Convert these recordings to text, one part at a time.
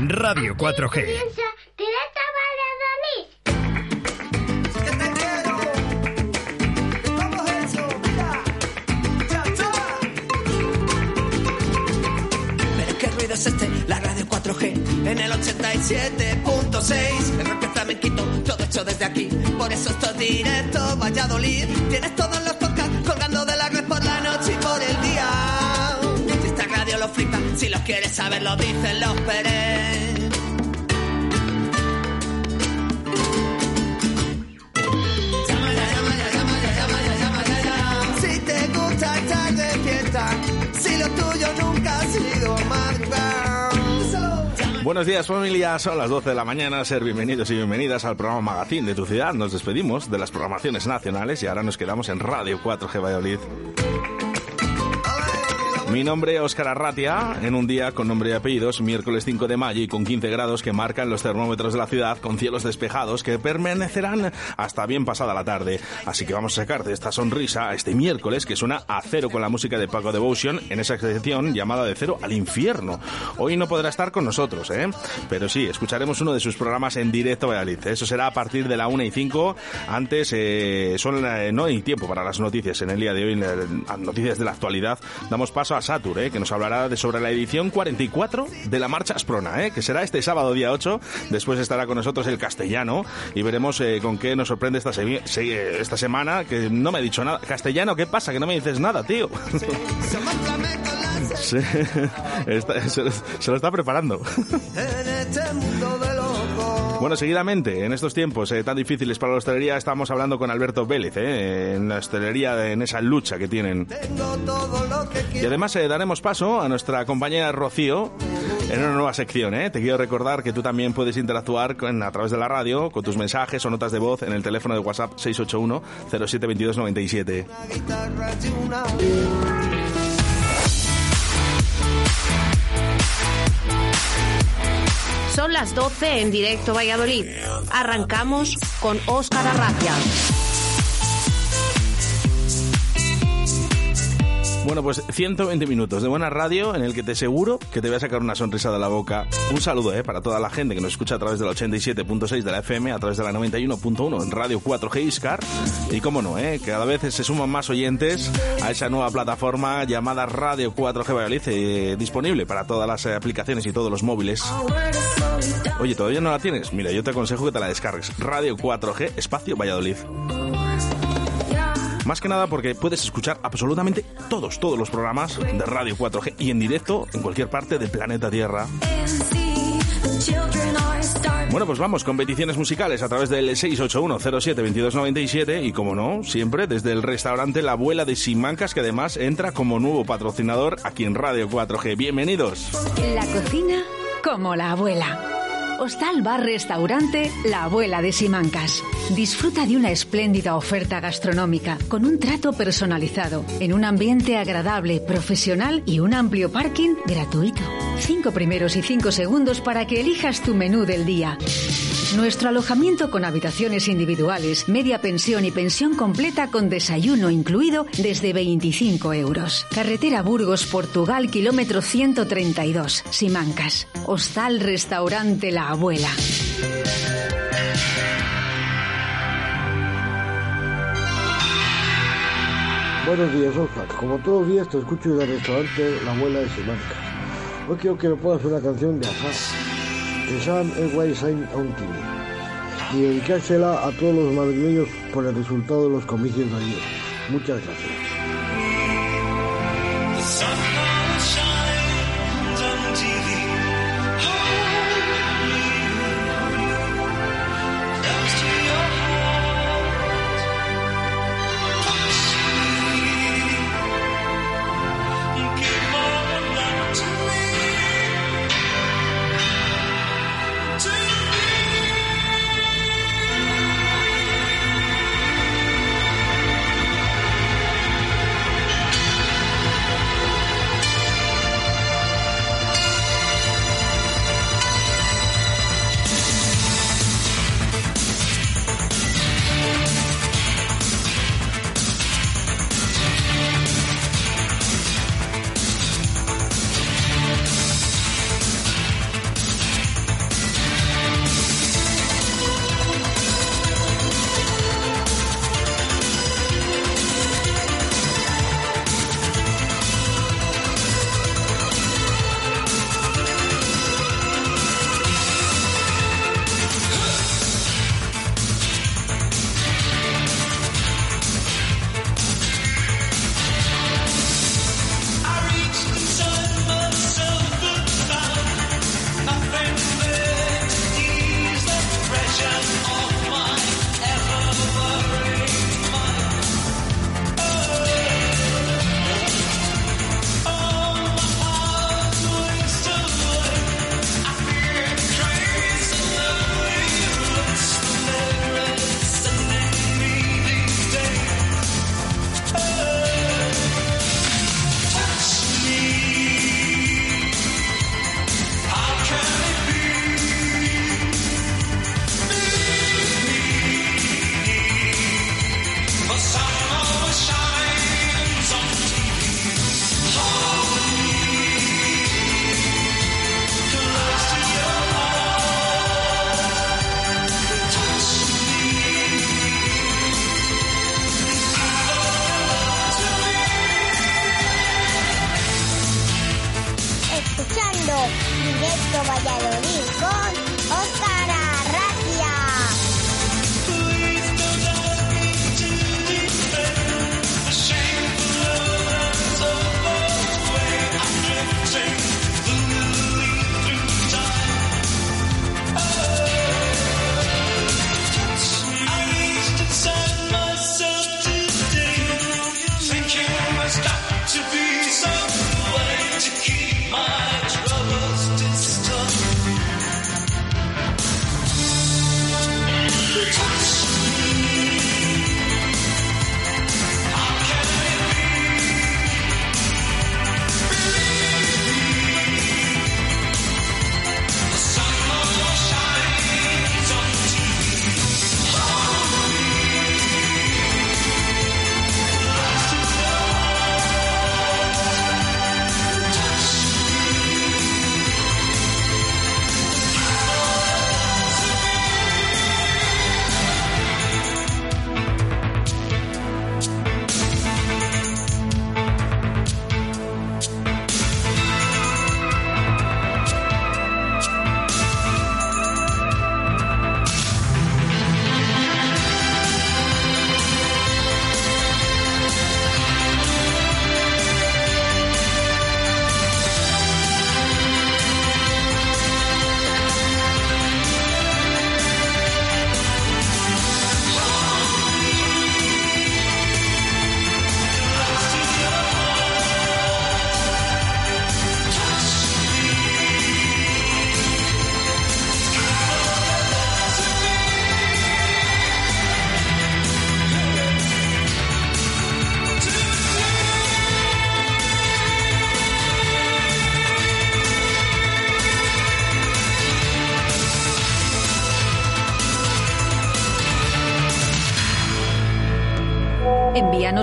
Radio 4G. Pero qué ruido es este, la radio 4G en el 87.6. El rock flamenquito, todo hecho desde aquí. Por eso esto es directo, Valladolid. Tienes todos los si los quieres saber, lo dicen los Pérez. Si te gusta estar de fiesta, si lo tuyo nunca ha sido Buenos días familia, son las 12 de la mañana, ser bienvenidos y bienvenidas al programa Magazine de tu ciudad. Nos despedimos de las programaciones nacionales y ahora nos quedamos en Radio 4G Valladolid. Mi nombre es Óscar Arratia, en un día con nombre y apellidos, miércoles 5 de mayo y con 15 grados que marcan los termómetros de la ciudad, con cielos despejados que permanecerán hasta bien pasada la tarde. Así que vamos a sacarte esta sonrisa este miércoles que suena a cero con la música de Paco Devotion en esa sección llamada de cero al infierno. Hoy no podrá estar con nosotros, ¿eh? Pero sí, escucharemos uno de sus programas en directo a Valladolid. Eso será a partir de la 1 y 5. Antes, eh, eh, no hay tiempo para las noticias en el día de hoy, las noticias de la actualidad. Damos paso a Satur, ¿eh? que nos hablará de sobre la edición 44 de la Marcha Asprona, ¿eh? que será este sábado día 8. Después estará con nosotros el castellano y veremos eh, con qué nos sorprende esta, se- se- esta semana, que no me ha dicho nada. Castellano, ¿qué pasa? Que no me dices nada, tío. Se, lo- se lo está preparando. este. Bueno, seguidamente, en estos tiempos eh, tan difíciles para la hostelería, estamos hablando con Alberto Vélez, eh, en la hostelería, en esa lucha que tienen. Y además eh, daremos paso a nuestra compañera Rocío en una nueva sección. ¿eh? Te quiero recordar que tú también puedes interactuar con- a través de la radio con tus mensajes o notas de voz en el teléfono de WhatsApp 681 072297. guitarra y una Son las 12 en directo Valladolid. Arrancamos con Óscar Arracia. Bueno, pues 120 minutos de buena radio en el que te seguro que te voy a sacar una sonrisa de la boca. Un saludo ¿eh? para toda la gente que nos escucha a través del 87.6 de la FM, a través de la 91.1 en Radio 4G Iscar. Y cómo no, ¿eh? cada vez se suman más oyentes a esa nueva plataforma llamada Radio 4G Valladolid, eh, disponible para todas las eh, aplicaciones y todos los móviles. Oye, ¿todavía no la tienes? Mira, yo te aconsejo que te la descargues. Radio 4G Espacio Valladolid. Más que nada porque puedes escuchar absolutamente todos, todos los programas de Radio 4G y en directo en cualquier parte del planeta Tierra. Bueno, pues vamos con peticiones musicales a través del 681072297 y como no, siempre desde el restaurante La Abuela de Simancas que además entra como nuevo patrocinador aquí en Radio 4G. Bienvenidos. La cocina como la abuela. Hostal Bar Restaurante La Abuela de Simancas. Disfruta de una espléndida oferta gastronómica con un trato personalizado, en un ambiente agradable, profesional y un amplio parking gratuito. Cinco primeros y cinco segundos para que elijas tu menú del día. Nuestro alojamiento con habitaciones individuales, media pensión y pensión completa con desayuno incluido desde 25 euros. Carretera Burgos, Portugal, kilómetro 132, Simancas. Hostal Restaurante La Abuela. Buenos días. Como todos los días te escucho en el restaurante La Abuela de Simancas. Hoy quiero que me pongas una canción de Azar, que Sam on TV, y dedicársela a todos los madrileños por el resultado de los comicios de ayer. Muchas gracias.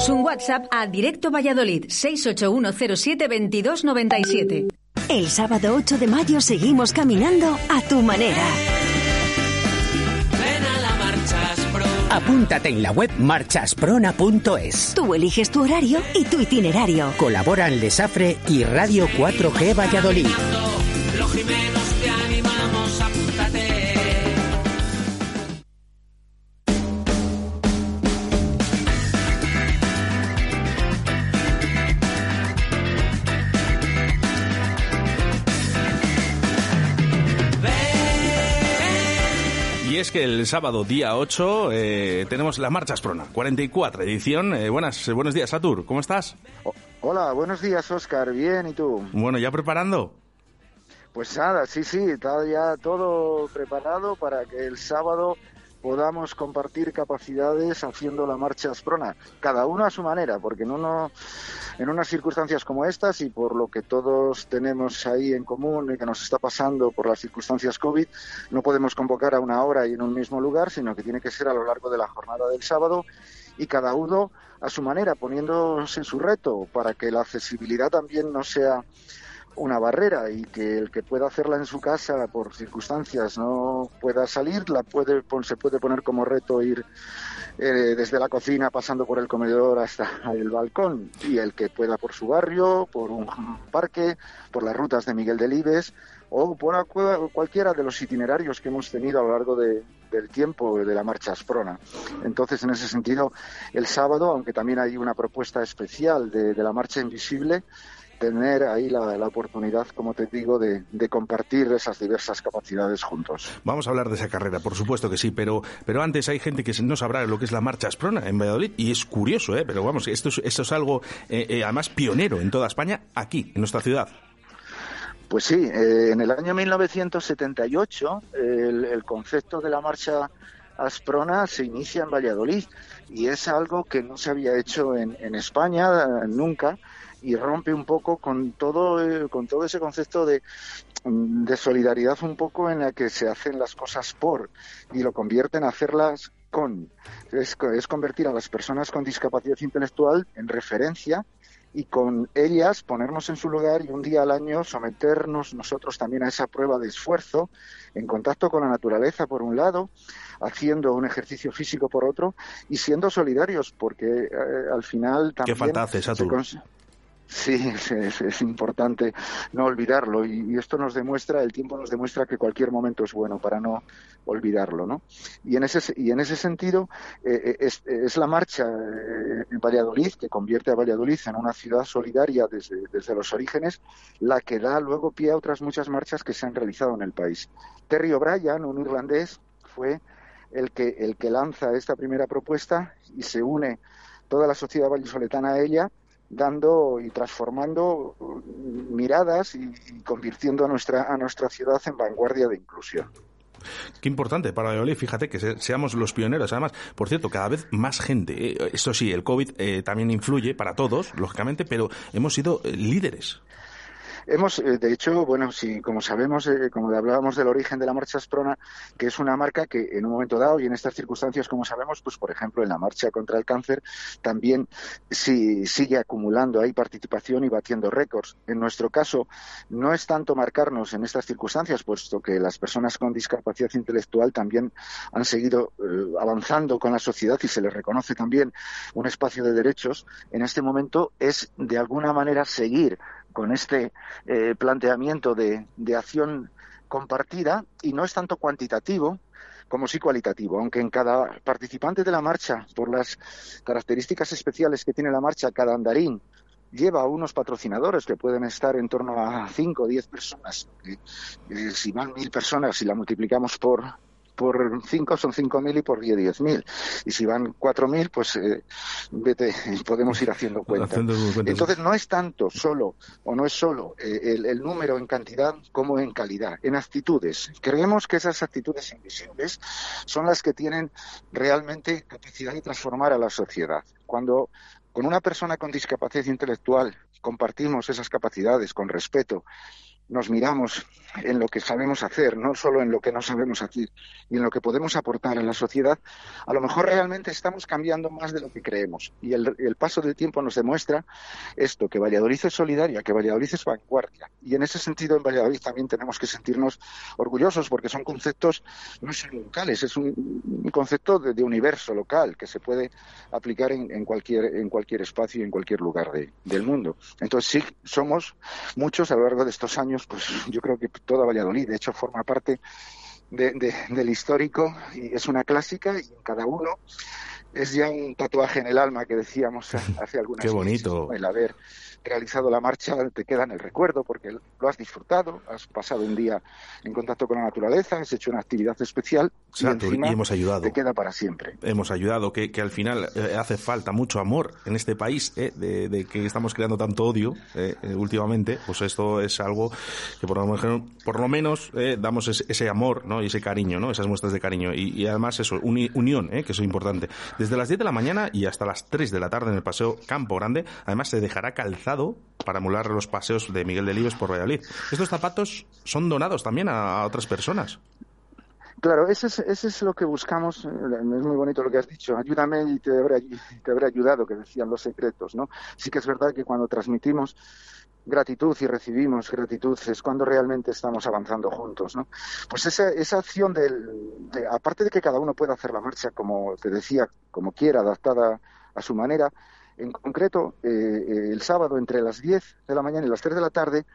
Envíanos un WhatsApp a Directo Valladolid 681072297. El sábado 8 de mayo seguimos caminando a tu manera. Ven a la Marchas Pro. Apúntate en la web marchasprona.es. Tú eliges tu horario y tu itinerario. Colaboran Lesafre y Radio 4G Valladolid. Que el sábado día 8 eh, tenemos la Marcha Asprona, 44 edición. Eh, buenas, eh, buenos días, Satur, ¿cómo estás? Hola, buenos días, Oscar. Bien, ¿y tú? Bueno, ¿ya preparando? Pues nada, sí, sí, está ya todo preparado para que el sábado podamos compartir capacidades haciendo la marcha Asprona, cada uno a su manera, porque en, uno, en unas circunstancias como estas y por lo que todos tenemos ahí en común y que nos está pasando por las circunstancias COVID, no podemos convocar a una hora y en un mismo lugar, sino que tiene que ser a lo largo de la jornada del sábado y cada uno a su manera, poniéndose su reto para que la accesibilidad también no sea una barrera y que el que pueda hacerla en su casa por circunstancias no pueda salir, la puede, se puede poner como reto ir eh, desde la cocina pasando por el comedor hasta el balcón y el que pueda por su barrio, por un parque, por las rutas de Miguel Delibes o por cualquiera de los itinerarios que hemos tenido a lo largo de- del tiempo de la marcha Asprona. Entonces, en ese sentido, el sábado, aunque también hay una propuesta especial de la marcha invisible, tener ahí la, la oportunidad, como te digo, de, de compartir esas diversas capacidades juntos. Vamos a hablar de esa carrera, por supuesto que sí, pero, pero antes hay gente que no sabrá lo que es la Marcha Asprona en Valladolid y es curioso, ¿eh? pero vamos, esto es, esto es algo eh, eh, además pionero en toda España, aquí, en nuestra ciudad. Pues sí, eh, en el año 1978 el, el concepto de la marcha Asprona se inicia en Valladolid y es algo que no se había hecho en, en España nunca y rompe un poco con todo eh, con todo ese concepto de, de solidaridad un poco en la que se hacen las cosas por y lo convierte en hacerlas con. Es, es convertir a las personas con discapacidad intelectual en referencia y con ellas ponernos en su lugar y un día al año someternos nosotros también a esa prueba de esfuerzo en contacto con la naturaleza por un lado, haciendo un ejercicio físico por otro y siendo solidarios porque eh, al final también Qué falta hace, se Sí, es, importante no olvidarlo y, esto nos demuestra, el tiempo nos demuestra que cualquier momento es bueno para no olvidarlo, ¿no? Y en ese, y en ese sentido eh, eh, es, la marcha eh, en Valladolid que convierte a Valladolid en una ciudad solidaria desde, desde los orígenes, la que da luego pie a otras muchas marchas que se han realizado en el país. Terry O'Brien, un irlandés, fue el que, el que lanza esta primera propuesta y se une toda la sociedad vallisoletana a ella dando y transformando miradas y, convirtiendo a nuestra, a nuestra ciudad en vanguardia de inclusión. Qué importante para Valladolid, fíjate que seamos los pioneros. Además, por cierto, cada vez más gente. Eh, eso sí, el COVID eh, también influye para todos, lógicamente, pero hemos sido eh, líderes. Hemos, eh, de hecho, bueno, si como sabemos, eh, como hablábamos del origen de la marcha Asprona, que es una marca que en un momento dado y en estas circunstancias, como sabemos, pues por ejemplo en la marcha contra el cáncer también si, sigue acumulando ahí participación y batiendo récords. En nuestro caso, no es tanto marcarnos en estas circunstancias, puesto que las personas con discapacidad intelectual también han seguido eh, avanzando con la sociedad y se les reconoce también un espacio de derechos. En este momento es de alguna manera seguir con este eh, planteamiento de, acción compartida y no es tanto cuantitativo como sí cualitativo, aunque en cada participante de la marcha, por las características especiales que tiene la marcha, cada andarín lleva unos patrocinadores que pueden estar en torno a 5 o 10 personas. Eh, si van mil personas y la multiplicamos por, por 5 son 5.000 y por 10 10.000. Y si van 4.000, pues eh, vete, podemos ir haciendo cuentas. Entonces no es tanto solo, o no es solo eh, el, el, número en cantidad como en calidad, en actitudes. Creemos que esas actitudes invisibles son las que tienen realmente capacidad de transformar a la sociedad. Cuando con una persona con discapacidad intelectual compartimos esas capacidades con respeto, nos miramos en lo que sabemos hacer, no solo en lo que no sabemos hacer y en lo que podemos aportar a la sociedad, a lo mejor realmente estamos cambiando más de lo que creemos. Y el, paso del tiempo nos demuestra esto, que Valladolid es solidaria, que Valladolid es vanguardia. Y en ese sentido, en Valladolid también tenemos que sentirnos orgullosos porque son conceptos no solo locales, es un, concepto de, universo local que se puede aplicar en, cualquier, en cualquier espacio y en cualquier lugar del mundo. Entonces, sí, somos muchos a lo largo de estos años pues yo creo que toda Valladolid, de hecho, forma parte del histórico y es una clásica y en cada uno es ya un tatuaje en el alma que decíamos hace algunas Qué bonito. el haber realizado la marcha te queda en el recuerdo porque lo has disfrutado, has pasado un día en contacto con la naturaleza, has hecho una actividad especial y, hemos ayudado. te queda para siempre. Hemos ayudado, que, que al final eh, hace falta mucho amor en este país, eh, de, que estamos creando tanto odio eh, últimamente, pues esto es algo que por lo menos, por lo menos damos ese, amor ¿no? y ese cariño, ¿no? esas muestras de cariño y, además eso, unión, que eso es importante. Desde las 10 de la mañana y hasta las 3 de la tarde en el Paseo Campo Grande, además se dejará calzado para emular los paseos de Miguel de Libes por Valladolid. Estos zapatos son donados también a, otras personas. Claro, ese es, es lo que buscamos. Eh, es muy bonito lo que has dicho. Ayúdame y te habré, te habré ayudado, que decían los secretos, ¿no? Sí que es verdad que cuando transmitimos gratitud y recibimos gratitud es cuando realmente estamos avanzando juntos, ¿no? Pues esa, esa acción del, de, aparte de que cada uno pueda hacer la marcha como te decía, como quiera, adaptada a su manera, en concreto, eh, eh, el sábado entre las 10 de la mañana y las 3 de la tarde,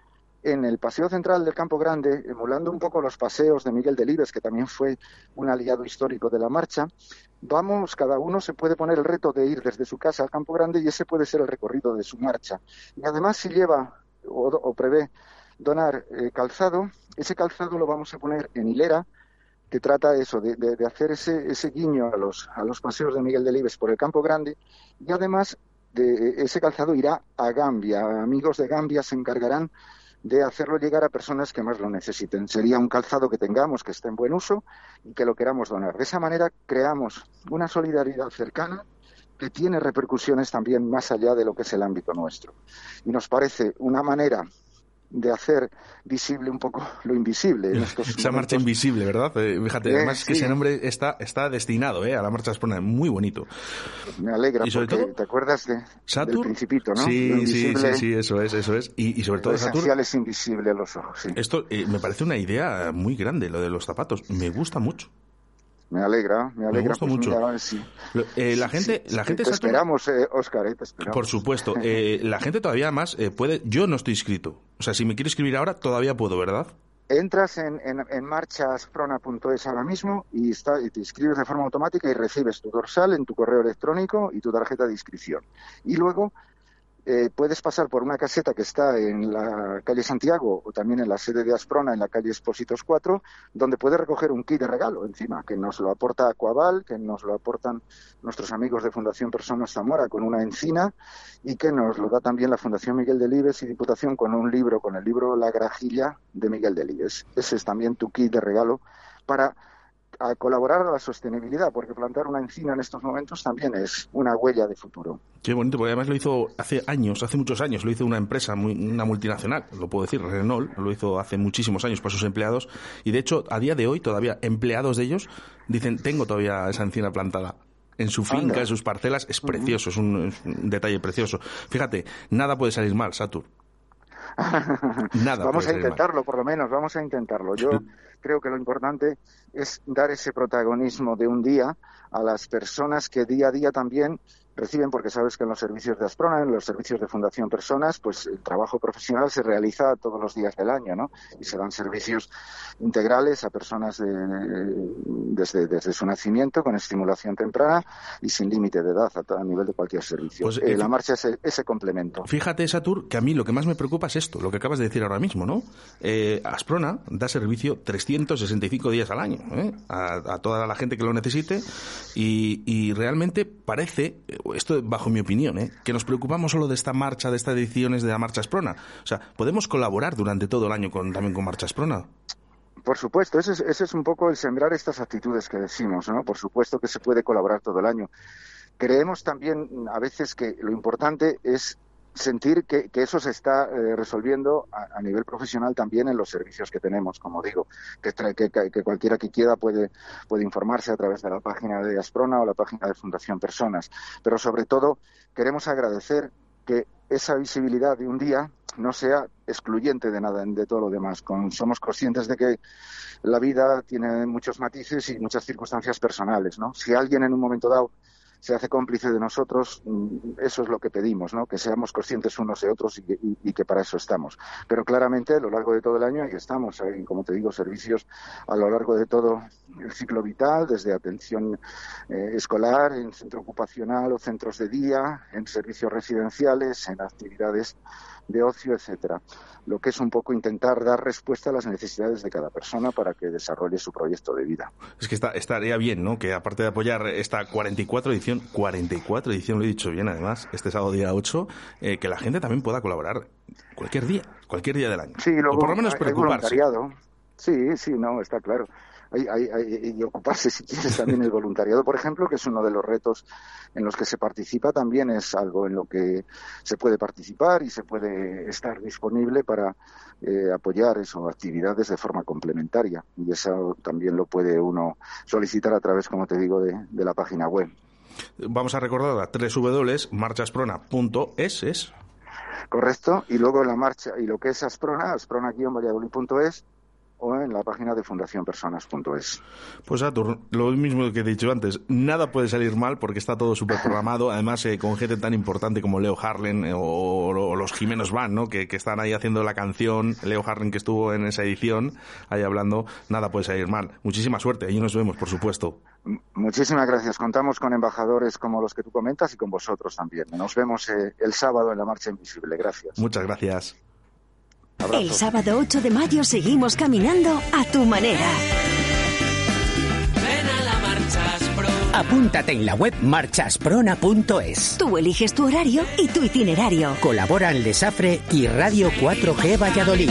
en el Paseo Central del Campo Grande, emulando un poco los paseos de Miguel Delibes, que también fue un aliado histórico de la marcha, vamos, cada uno se puede poner el reto de ir desde su casa al Campo Grande y ese puede ser el recorrido de su marcha. Y además, si lleva o, prevé donar eh, calzado, ese calzado lo vamos a poner en hilera, que trata eso, de, hacer ese, ese guiño a los, a los paseos de Miguel Delibes por el Campo Grande y además de ese calzado irá a Gambia. Amigos de Gambia se encargarán de hacerlo llegar a personas que más lo necesiten. Sería un calzado que tengamos, que esté en buen uso y que lo queramos donar. De esa manera creamos una solidaridad cercana que tiene repercusiones también más allá de lo que es el ámbito nuestro. Y nos parece una manera de hacer visible un poco lo invisible. En estos Esa marcha invisible, ¿verdad? Eh, fíjate, además que ese nombre está, está destinado eh, a la marcha Esprona, muy bonito. Me alegra, y sobre porque todo, te acuerdas de, del principito, ¿no? Sí, sí, sí, sí, eso es, eso es. Y, y sobre todo, esencial es invisible a los ojos, sí. Esto eh, me parece una idea muy grande, lo de los zapatos. Me gusta mucho. Me alegra, me alegra. gusta pues mucho. mira, sí. Lo- eh, la gente, sí, la gente te esperamos, eh, Oscar, eh, te esperamos. Por supuesto. Eh, la gente todavía más eh, puede. Yo no estoy inscrito. O sea, si me quiero inscribir ahora, todavía puedo, ¿verdad? Entras en, en, en marchasprona.es ahora mismo y, está, y te inscribes de forma automática y recibes tu dorsal en tu correo electrónico y tu tarjeta de inscripción. Y luego eh, puedes pasar por una caseta que está en la calle Santiago o también en la sede de Asprona, en la calle Expósitos 4, donde puedes recoger un kit de regalo encima, que nos lo aporta Aquaval, que nos lo aportan nuestros amigos de Fundación Personas Zamora con una encina y que nos lo da también la Fundación Miguel Delibes y Diputación con un libro, con el libro La Grajilla de Miguel Delibes. Ese es también tu kit de regalo para a colaborar a la sostenibilidad, porque plantar una encina en estos momentos también es una huella de futuro. Qué bonito, porque además lo hizo hace años, hace muchos años, lo hizo una empresa, muy- una multinacional, lo puedo decir, Renault, lo hizo hace muchísimos años para sus empleados, y de hecho, a día de hoy, todavía empleados de ellos dicen, tengo todavía esa encina plantada. En su finca, Anda. en sus parcelas, es precioso, es un, es un detalle precioso. Fíjate, nada puede salir mal, Satur. Nada vamos a intentarlo, por lo menos, vamos a intentarlo. Yo creo que lo importante es dar ese protagonismo de un día a las personas que día a día también reciben, porque sabes que en los servicios de Asprona, en los servicios de Fundación Personas, pues el trabajo profesional se realiza todos los días del año, ¿no? Y se dan servicios integrales a personas de- desde, desde su nacimiento, con estimulación temprana y sin límite de edad a, a nivel de cualquier servicio. Pues, Eh, eh, la marcha es ese, complemento. Fíjate, Satur, que a mí lo que más me preocupa es esto, lo que acabas de decir ahora mismo, ¿no? Eh, Asprona da servicio 365 días al año ¿eh? a, a toda la gente que lo necesite y, y realmente parece, esto bajo mi opinión, ¿eh? que nos preocupamos solo de esta marcha, de estas ediciones de la marcha Asprona. O sea, podemos colaborar durante todo el año con, también con Marcha Asprona. Por supuesto, ese es, ese es un poco el sembrar estas actitudes que decimos, ¿no? Por supuesto que se puede colaborar todo el año. Creemos también a veces que lo importante es sentir que, eso se está eh, resolviendo a, nivel profesional también en los servicios que tenemos, como digo, que, tra- que, cualquiera que quiera puede, puede informarse a través de la página de Asprona o la página de Fundación Personas. Pero sobre todo queremos agradecer que esa visibilidad de un día no sea excluyente de nada, de todo lo demás. Somos conscientes de que la vida tiene muchos matices y muchas circunstancias personales, ¿no? Si alguien en un momento dado se hace cómplice de nosotros, mm, eso es lo que pedimos, ¿no? Que seamos conscientes unos de otros y que, y- que para eso estamos. Pero claramente a lo largo de todo el año ahí estamos, hay, como te digo, servicios a lo largo de todo el ciclo vital, desde atención eh, escolar, en centro ocupacional o centros de día, en servicios residenciales, en actividades de ocio, etcétera. Lo que es un poco intentar dar respuesta a las necesidades de cada persona para que desarrolle su proyecto de vida. Es que está, estaría bien, ¿no? Que aparte de apoyar esta 44 edición, 44 edición, lo he dicho bien además, este sábado día 8, eh, que la gente también pueda colaborar cualquier día, cualquier día del año. Sí, luego o por lo menos preocuparse. Sí, sí, no, está claro. Hay, hay- hay- y ocuparse, si quieres, también el voluntariado, por ejemplo, que es uno de los retos en los que se participa, también es algo en lo que se puede participar y se puede estar disponible para eh, apoyar eso, actividades de forma complementaria. Y eso también lo puede uno solicitar a través, como te digo, de, de la página web. Vamos a recordar a www.marchasprona.es es. Correcto. Y luego la marcha, y lo que es Asprona, asprona-valladolid.es o en la página de fundacionpersonas.es. Pues Satur, lo mismo que he dicho antes, nada puede salir mal porque está todo súper programado, además eh, con gente tan importante como Leo Harlen eh, o, o los Jimenos Van, ¿no? Que, que están ahí haciendo la canción, Leo Harlen que estuvo en esa edición, ahí hablando, nada puede salir mal. Muchísima suerte, allí nos vemos, por supuesto. Muchísimas gracias. Contamos con embajadores como los que tú comentas y con vosotros también. Nos vemos eh, el sábado en la Marcha Invisible. Gracias. Muchas gracias. Abrazo. El sábado 8 de mayo seguimos caminando a tu manera. Ven a la marcha Asprona. Apúntate en la web marchasprona.es. Tú eliges tu horario y tu itinerario. Colaboran Lesafre y Radio 4G Valladolid.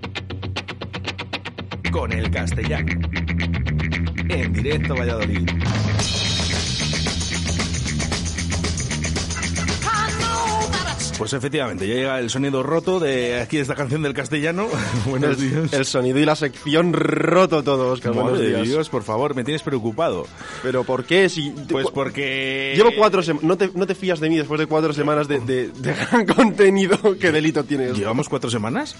Con el castellano. En directo Valladolid. Pues efectivamente, ya llega el sonido roto de aquí esta canción del castellano. Buenos el, días. El sonido y la sección roto todo, Oscar. Madre Buenos de días. Dios, por favor, me tienes preocupado. ¿Pero por qué? Si, Pues porque... Llevo cuatro semanas. ¿No te, ¿No te fías de mí después de cuatro semanas de, de- de gran contenido? ¿Qué delito tienes? ¿Llevamos cuatro semanas?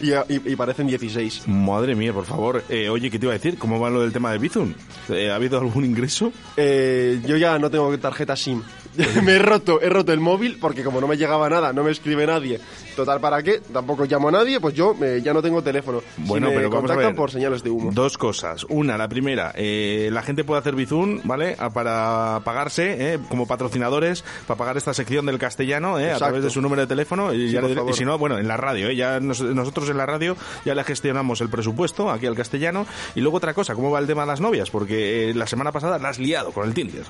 Y, y- y parecen 16. Madre mía, por favor. Eh, oye, ¿qué te iba a decir? ¿Cómo va lo del tema de Bizum? Eh, ¿Ha habido algún ingreso? Eh, yo ya no tengo tarjeta SIM. me he roto, he roto el móvil porque como no me llegaba nada, no me escribe nadie. Total, ¿para qué? Tampoco llamo a nadie, pues yo eh, ya no tengo teléfono. Bueno, Si me pero vamos a contactan ver. por señales de humo. Dos cosas. Una, la primera, eh, la gente puede hacer Bizum, ¿vale? A- Para pagarse, ¿eh? como patrocinadores, para pagar esta sección del castellano, ¿eh? A través de su número de teléfono. Y, Sí, ya por le diré- favor. y si no, bueno, en la radio, ¿eh? Ya nos- nosotros en la radio ya le gestionamos el presupuesto aquí al castellano. Y luego otra cosa, ¿cómo va el tema de las novias? Porque eh, la semana pasada la has liado con el Tinder.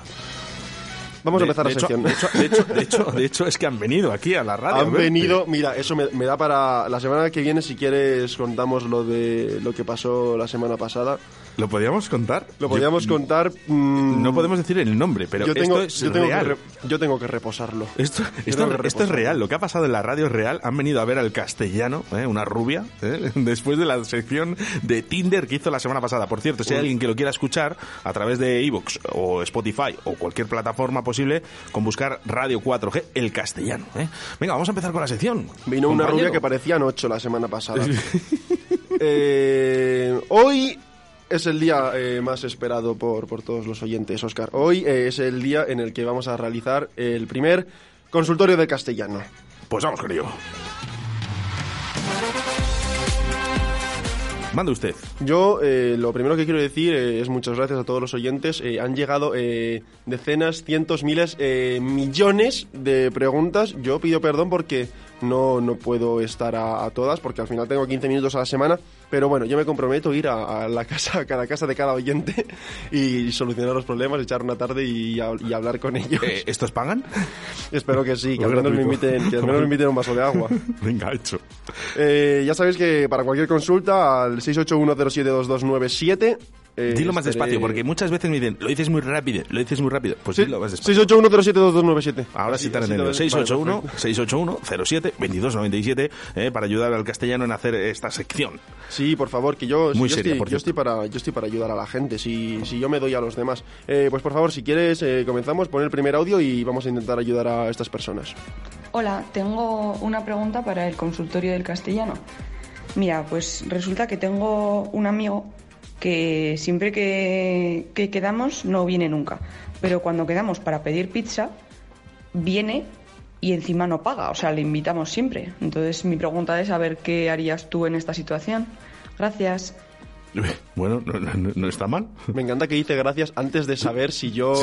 Vamos a empezar la hecho- sección. De hecho, de, hecho, de, hecho, de hecho, es que han venido aquí a la radio. Han verte. venido, mira, eso me, me da para la semana que viene, si quieres, contamos lo de lo que pasó la semana pasada. ¿Lo podíamos contar? Lo Yo- podíamos contar. mm, No podemos decir el nombre, pero yo tengo, esto es yo tengo que real. re- yo tengo que reposarlo. Esto, esto, que esto es real, lo que ha pasado en la radio es real. Han venido a ver al castellano, ¿eh? una rubia, ¿eh? después de la sección de Tinder que hizo la semana pasada. Por cierto, si hay alguien que lo quiera escuchar a través de iVoox o Spotify o cualquier plataforma posible, con buscar Radio 4G, el castellano. ¿eh? Venga, vamos a empezar con la sección. Vino una rubia que parecían ocho la semana pasada. Eh, hoy es el día eh, más esperado por, por todos los oyentes, Oscar. Hoy eh, es el día en el que vamos a realizar el primer consultorio de castellano. Pues vamos con ello. Mande usted. Yo eh, lo primero que quiero decir eh, es muchas gracias a todos los oyentes. Eh, han llegado eh, decenas, cientos, miles, eh, millones de preguntas. Yo pido perdón porque no, no puedo estar a, a todas, porque al final tengo 15 minutos a la semana. Pero bueno, yo me comprometo a ir a, a la casa, a cada casa de cada oyente y solucionar los problemas, echar una tarde y, a- y hablar con ellos. Eh, ¿Estos pagan? Espero que sí, que al menos me inviten, que al menos me inviten un vaso de agua. Venga, hecho. Eh, ya sabéis que para cualquier consulta al 681072297 eh, Dilo más estaré- despacio, porque muchas veces me dicen, lo dices muy rápido, lo dices muy rápido. Pues Sí, dilo más despacio. 681072297. Ahora sí te han Así entendido. lo- 681 vale, 681 07 2297 eh, para ayudar al castellano en hacer esta sección. Sí, por favor, que yo, Muy yo, seria, estoy, por yo, estoy para, yo estoy para ayudar a la gente, si, si yo me doy a los demás. Eh, pues por favor, si quieres, eh, comenzamos, pon el primer audio y vamos a intentar ayudar a estas personas. Hola, tengo una pregunta para el consultorio del castellano. Mira, pues resulta que tengo un amigo que siempre que, que quedamos no viene nunca, pero cuando quedamos para pedir pizza, viene y encima no paga, o sea, le invitamos siempre. Entonces mi pregunta es a ver qué harías tú en esta situación. Gracias. Bueno, no, no- no está mal. Me encanta que dice gracias antes de saber si yo,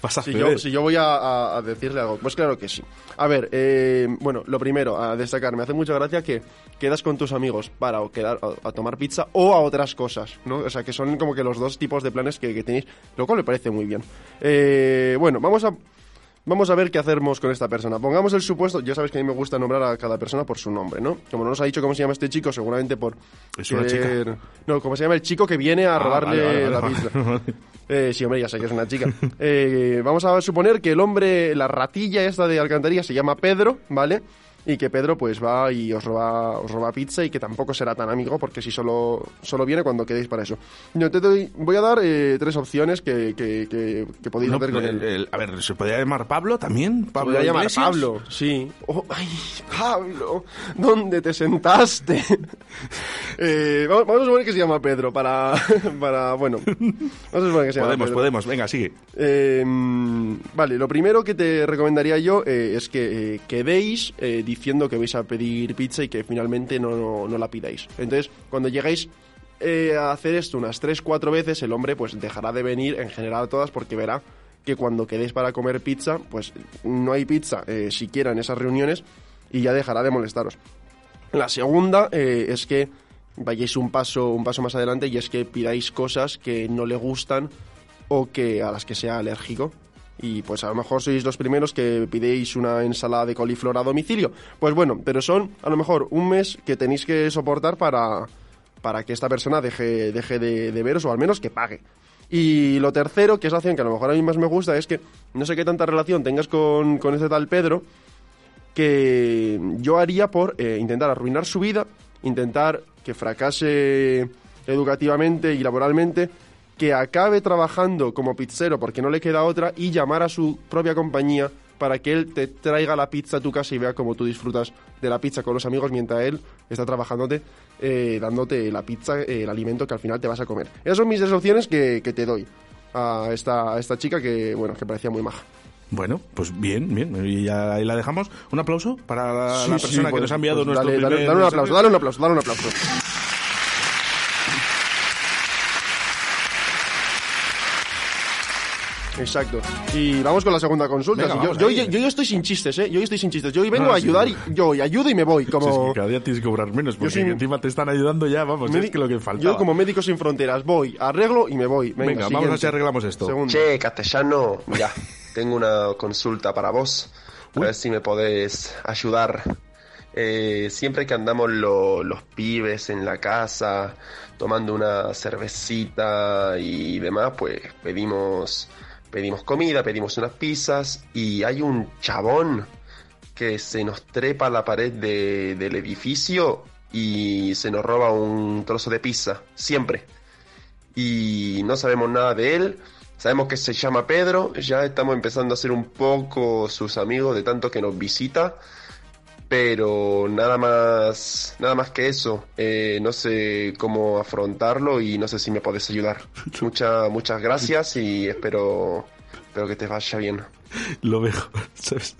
vas a si yo, si yo voy a, a- a decirle algo. Pues claro que sí. A ver, eh, bueno, lo primero, a destacar, me hace mucha gracia que quedas con tus amigos para o quedar a, a tomar pizza o a otras cosas, ¿no? O sea, que son como que los dos tipos de planes que, que tenéis, lo cual me parece muy bien. Eh, bueno, vamos a... Vamos a ver qué hacemos con esta persona. Pongamos el supuesto, ya sabes que a mí me gusta nombrar a cada persona por su nombre, ¿no? Como no nos ha dicho cómo se llama este chico, seguramente por... ¿Es una querer- No, como se llama el chico que viene a Ah, robarle vale, vale, la vale, pizza. vale. Eh, sí, hombre, ya sé que es una chica. Eh, vamos a suponer que el hombre, la ratilla esta de alcantarilla se llama Pedro, ¿vale? Y que Pedro pues va y os roba, os roba pizza y que tampoco será tan amigo porque si solo, solo viene cuando quedéis para eso. Yo te doy, voy a dar eh, tres opciones que, que, que- que podéis No, hacer con él. el- el- a ver, ¿se podría llamar Pablo también? Se ¿Pablo podría llamar? Pablo, sí. Oh, ay, Pablo, ¿dónde te sentaste? Eh, vamos, vamos a suponer que se llama Pedro para, para bueno, vamos a suponer que se llama Podemos, Pedro. podemos, venga, sigue. Eh, vale, lo primero que te recomendaría yo eh, es que eh, quedéis eh, diciendo que vais a pedir pizza y que finalmente no, no, la pidáis. Entonces, cuando llegáis eh, a hacer esto unas 3-4 veces, el hombre pues dejará de venir en general todas porque verá que cuando quedéis para comer pizza, pues no hay pizza eh, siquiera en esas reuniones y ya dejará de molestaros. La segunda eh, es que vayáis un paso, un paso más adelante y es que pidáis cosas que no le gustan o que a las que sea alérgico. Y pues a lo mejor sois los primeros que pidéis una ensalada de coliflor a domicilio. Pues bueno, pero son a lo mejor un mes que tenéis que soportar para, para que esta persona deje, de, de veros o al menos que pague. Y lo tercero, que es la acción que a lo mejor a mí más me gusta, es que no sé qué tanta relación tengas con, con este tal Pedro, que yo haría por eh, intentar arruinar su vida, intentar que fracase educativamente y laboralmente, que acabe trabajando como pizzero porque no le queda otra y llamar a su propia compañía para que él te traiga la pizza a tu casa y vea cómo tú disfrutas de la pizza con los amigos mientras él está trabajándote, eh, dándote la pizza, eh, el alimento que al final te vas a comer. Esas son mis tres opciones que, que te doy a esta, a esta chica que, bueno, que parecía muy maja. Bueno, pues bien, bien. Y ya ahí la dejamos. Un aplauso para la, Sí, la sí, persona que nos ha enviado pues nuestro dale, dale- primer dale un aplauso, dale un aplauso, dale un aplauso. Exacto. Y vamos con la segunda consulta. Venga, Sí, yo, yo, estoy sin chistes, ¿eh? Yo estoy sin chistes. Yo hoy vengo No, a sí. ayudar y yo y ayudo y me voy. Si Como... es que cada día tienes que cobrar menos, porque soy- encima te están ayudando ya, vamos, Medi- es que lo que falta. Yo como médico sin fronteras voy, arreglo y me voy. Venga, Venga, vamos a ver si arreglamos esto. Segundo. Che, castellano, ya, tengo una consulta para vos. A ver si me podés ayudar. Eh, siempre que andamos lo- los pibes en la casa, tomando una cervecita y demás, pues pedimos, pedimos comida, pedimos unas pizzas y hay un chabón que se nos trepa a la pared de- del edificio y se nos roba un trozo de pizza, siempre. Y no sabemos nada de él. Sabemos que se llama Pedro, ya estamos empezando a ser un poco sus amigos de tanto que nos visita, pero nada más, nada más que eso. Eh, no sé cómo afrontarlo y no sé si me podés ayudar. Muchas, muchas gracias y espero, espero que te vaya bien. Lo veo, ¿sabes?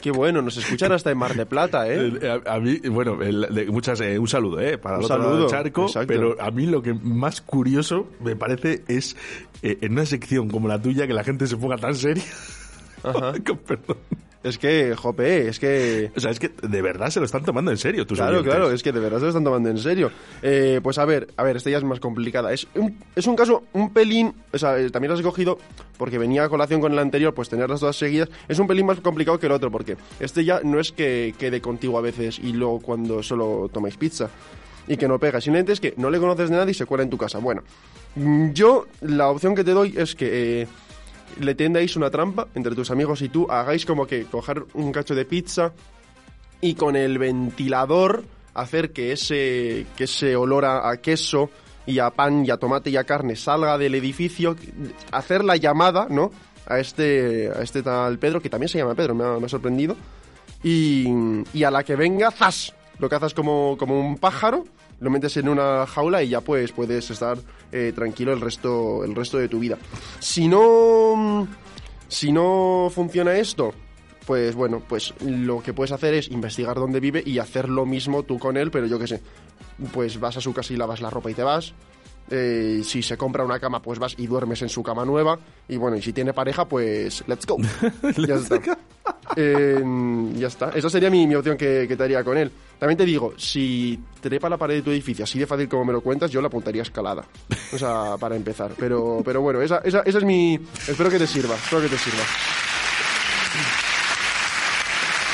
Qué bueno, nos escuchan hasta en Mar de Plata, ¿eh? Eh, A, a mí, bueno, el- de- muchas, eh, un saludo, ¿eh? Para Un el otro lado saludo, del charco, exacto. pero a mí lo que más curioso me parece es eh, en una sección como la tuya que la gente se ponga tan seria. Con perdón. Es que, jope, es que... O sea, es que de verdad se lo están tomando en serio tus Claro, oyentes. claro, es que de verdad se lo están tomando en serio. Eh, pues a ver, a ver, esta ya es más complicada. Es un, es un caso un pelín, o sea, eh, también lo has escogido porque venía a colación con el anterior, pues tenerlas todas seguidas. Es un pelín más complicado que el otro, porque este ya no es que quede contigo a veces y luego cuando solo tomáis pizza. y que no pega. Simplemente es que no le conoces de nada y se cuela en tu casa. Bueno, mm, yo la opción que te doy es que... eh, le tendáis una trampa entre tus amigos y tú, hagáis como que coger un cacho de pizza y con el ventilador hacer que ese, que ese olor a, queso y a pan y a tomate y a carne salga del edificio, hacer la llamada, ¿no? A este, a este tal Pedro, que también se llama Pedro, me ha, me ha sorprendido, y, y a la que venga, ¡zas! Lo cazas como, como un pájaro, lo metes en una jaula y ya pues puedes estar eh, tranquilo el resto, el resto de tu vida. Si no, si no funciona esto, pues bueno, pues lo que puedes hacer es investigar dónde vive y hacer lo mismo tú con él, pero yo qué sé, pues vas a su casa y lavas la ropa y te vas. Eh, si se compra una cama, pues vas y duermes en su cama nueva. Y bueno, y si tiene pareja, pues let's go. ya está. Eh, ya está. Esa sería mi, mi opción que, que te haría con él. También te digo, si trepa la pared de tu edificio así de fácil como me lo cuentas, yo la apuntaría escalada. O sea, para empezar. Pero, pero bueno, esa, esa, esa es mi... Espero que te sirva. Espero que te sirva.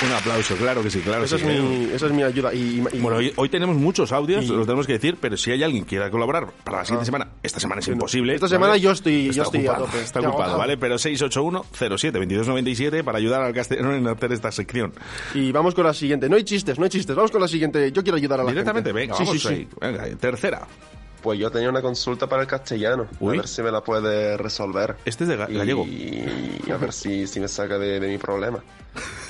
Un aplauso, claro que sí, claro Esa, que es sí. mi, esa es mi ayuda. Y, y- Bueno, hoy, hoy tenemos muchos audios, Y- los tenemos que decir, pero si hay alguien que quiera colaborar para la siguiente semana, esta semana es imposible. Esta semana ¿vale? yo estoy- Está yo estoy a ocupado, tope. Está ocupado. ¿vale? Pero 681-07-2297 para ayudar al castellano en hacer esta sección. y vamos con la siguiente. No hay chistes, no hay chistes. Vamos con la siguiente. Yo quiero ayudar a la Directamente, gente. venga, Sí, vamos sí, sí. ahí. Venga, tercera. Pues yo tenía una consulta para el castellano. Uy. A ver si me la puede resolver. Este es de ga- gallego. Y a ver si, si me saca de, de mi problema.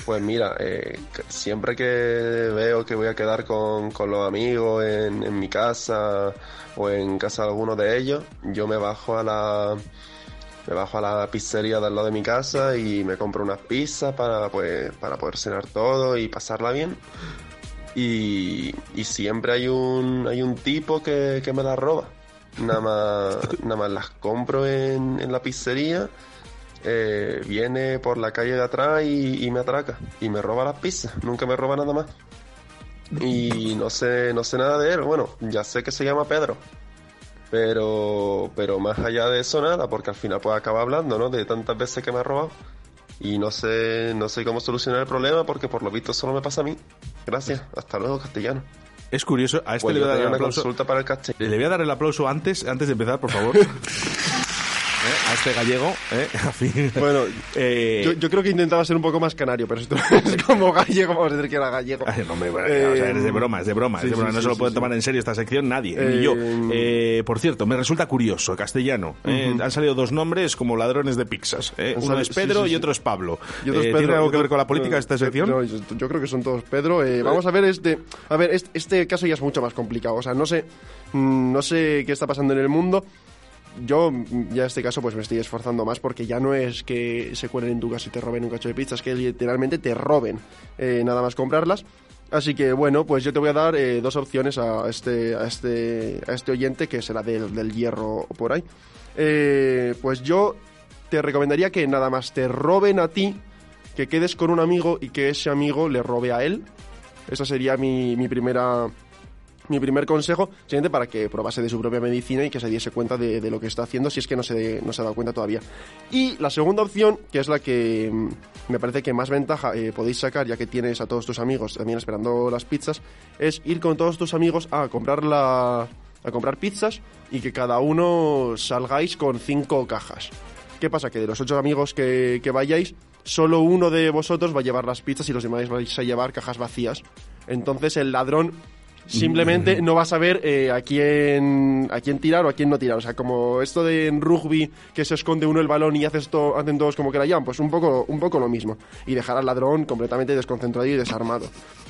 Pues mira, eh, siempre que veo que voy a quedar con, con los amigos en, en mi casa o en casa de alguno de ellos, yo me bajo a la me bajo a la pizzería de al lado de mi casa y me compro unas pizzas para pues para poder cenar todo y pasarla bien. Y, y siempre hay un hay un tipo que, que me las roba. Nada más, nada más las compro en, en la pizzería eh, viene por la calle de atrás y, y me atraca y me roba las pizzas, nunca me roba nada más. Y no sé, no sé nada de él, bueno, ya sé que se llama Pedro. Pero, pero más allá de eso nada, porque al final pues acaba hablando, ¿no? De tantas veces que me ha robado. Y no sé, no sé cómo solucionar el problema porque por lo visto solo me pasa a mí. Gracias, hasta luego castellano. Es curioso, a este Pues le voy a dar el una aplauso. consulta para el castellano. Le voy a dar el aplauso antes, antes de empezar, por favor. ¿Eh? A este gallego, ¿eh? A fin. Bueno, Eh, yo, yo creo que intentaba ser un poco más canario, pero esto es como gallego, vamos a decir que era gallego. Ay, no, hombre, bueno, Eh, o sea, es de broma, es de broma, sí, es de broma. sí, no sí, se lo puede tomar en serio esta sección nadie, Eh, ni yo. Eh, por cierto, me resulta curioso, castellano. eh. Han salido dos nombres como ladrones de pizzas. eh. Uno es Pedro y otro es Pablo. Y otros Eh, Pedro, ¿Tiene algo que ver con la política esta sección? No, yo, yo creo que son todos Pedro. Eh, vamos a ver este. A ver, este, este caso ya es mucho más complicado. O sea, no sé, mm, no sé qué está pasando en el mundo. Yo ya en este caso pues me estoy esforzando más porque ya no es que se cuelen en tu casa y te roben un cacho de pizza, es que literalmente te roben eh, nada más comprarlas. Así que bueno, pues yo te voy a dar eh, dos opciones a este, a este, a este oyente que será del, del hierro por ahí. Eh, pues yo te recomendaría que nada más te roben a ti, que quedes con un amigo y que ese amigo le robe a él. Esa sería mi, mi primera mi primer consejo, simplemente para que probase de su propia medicina y que se diese cuenta de, lo que está haciendo, si es que no se, no se ha dado cuenta todavía. Y la segunda opción, que es la que mm, me parece que más ventaja eh, podéis sacar, ya que tienes a todos tus amigos también esperando las pizzas, es ir con todos tus amigos a comprar la a comprar pizzas y que cada uno salgáis con cinco cajas. ¿Qué pasa? Que de los ocho amigos que, que vayáis, solo uno de vosotros va a llevar las pizzas y los demás vais a llevar cajas vacías. Entonces el ladrón simplemente no va a saber eh, a quién a quién tirar o a quién no tirar. O sea, como esto de en rugby que se esconde uno el balón y haces to- hacen todos como que la llaman, pues un poco, un poco lo mismo. Y dejar al ladrón completamente desconcentrado y desarmado.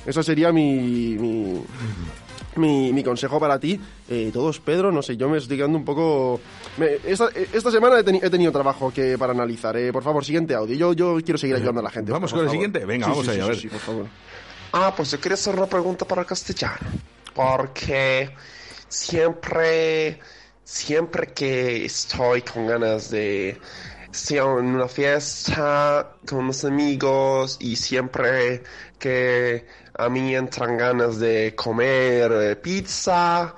Eso sería mi, mi, mi, mi consejo para ti. Eh, todos, Pedro, no sé, yo me estoy quedando un poco... me- esta, esta semana he, teni- he tenido trabajo que para analizar. Eh, por favor, siguiente audio. Yo, yo quiero seguir ayudando a la gente. Vamos por con el favor. siguiente. Venga, Sí, vamos sí, allá, sí, a sí, ver. sí, por favor. Ah, pues yo quería hacer una pregunta para el castellano. Porque siempre, siempre que estoy con ganas de estar en una fiesta con unos amigos y siempre que a mí entran ganas de comer eh, pizza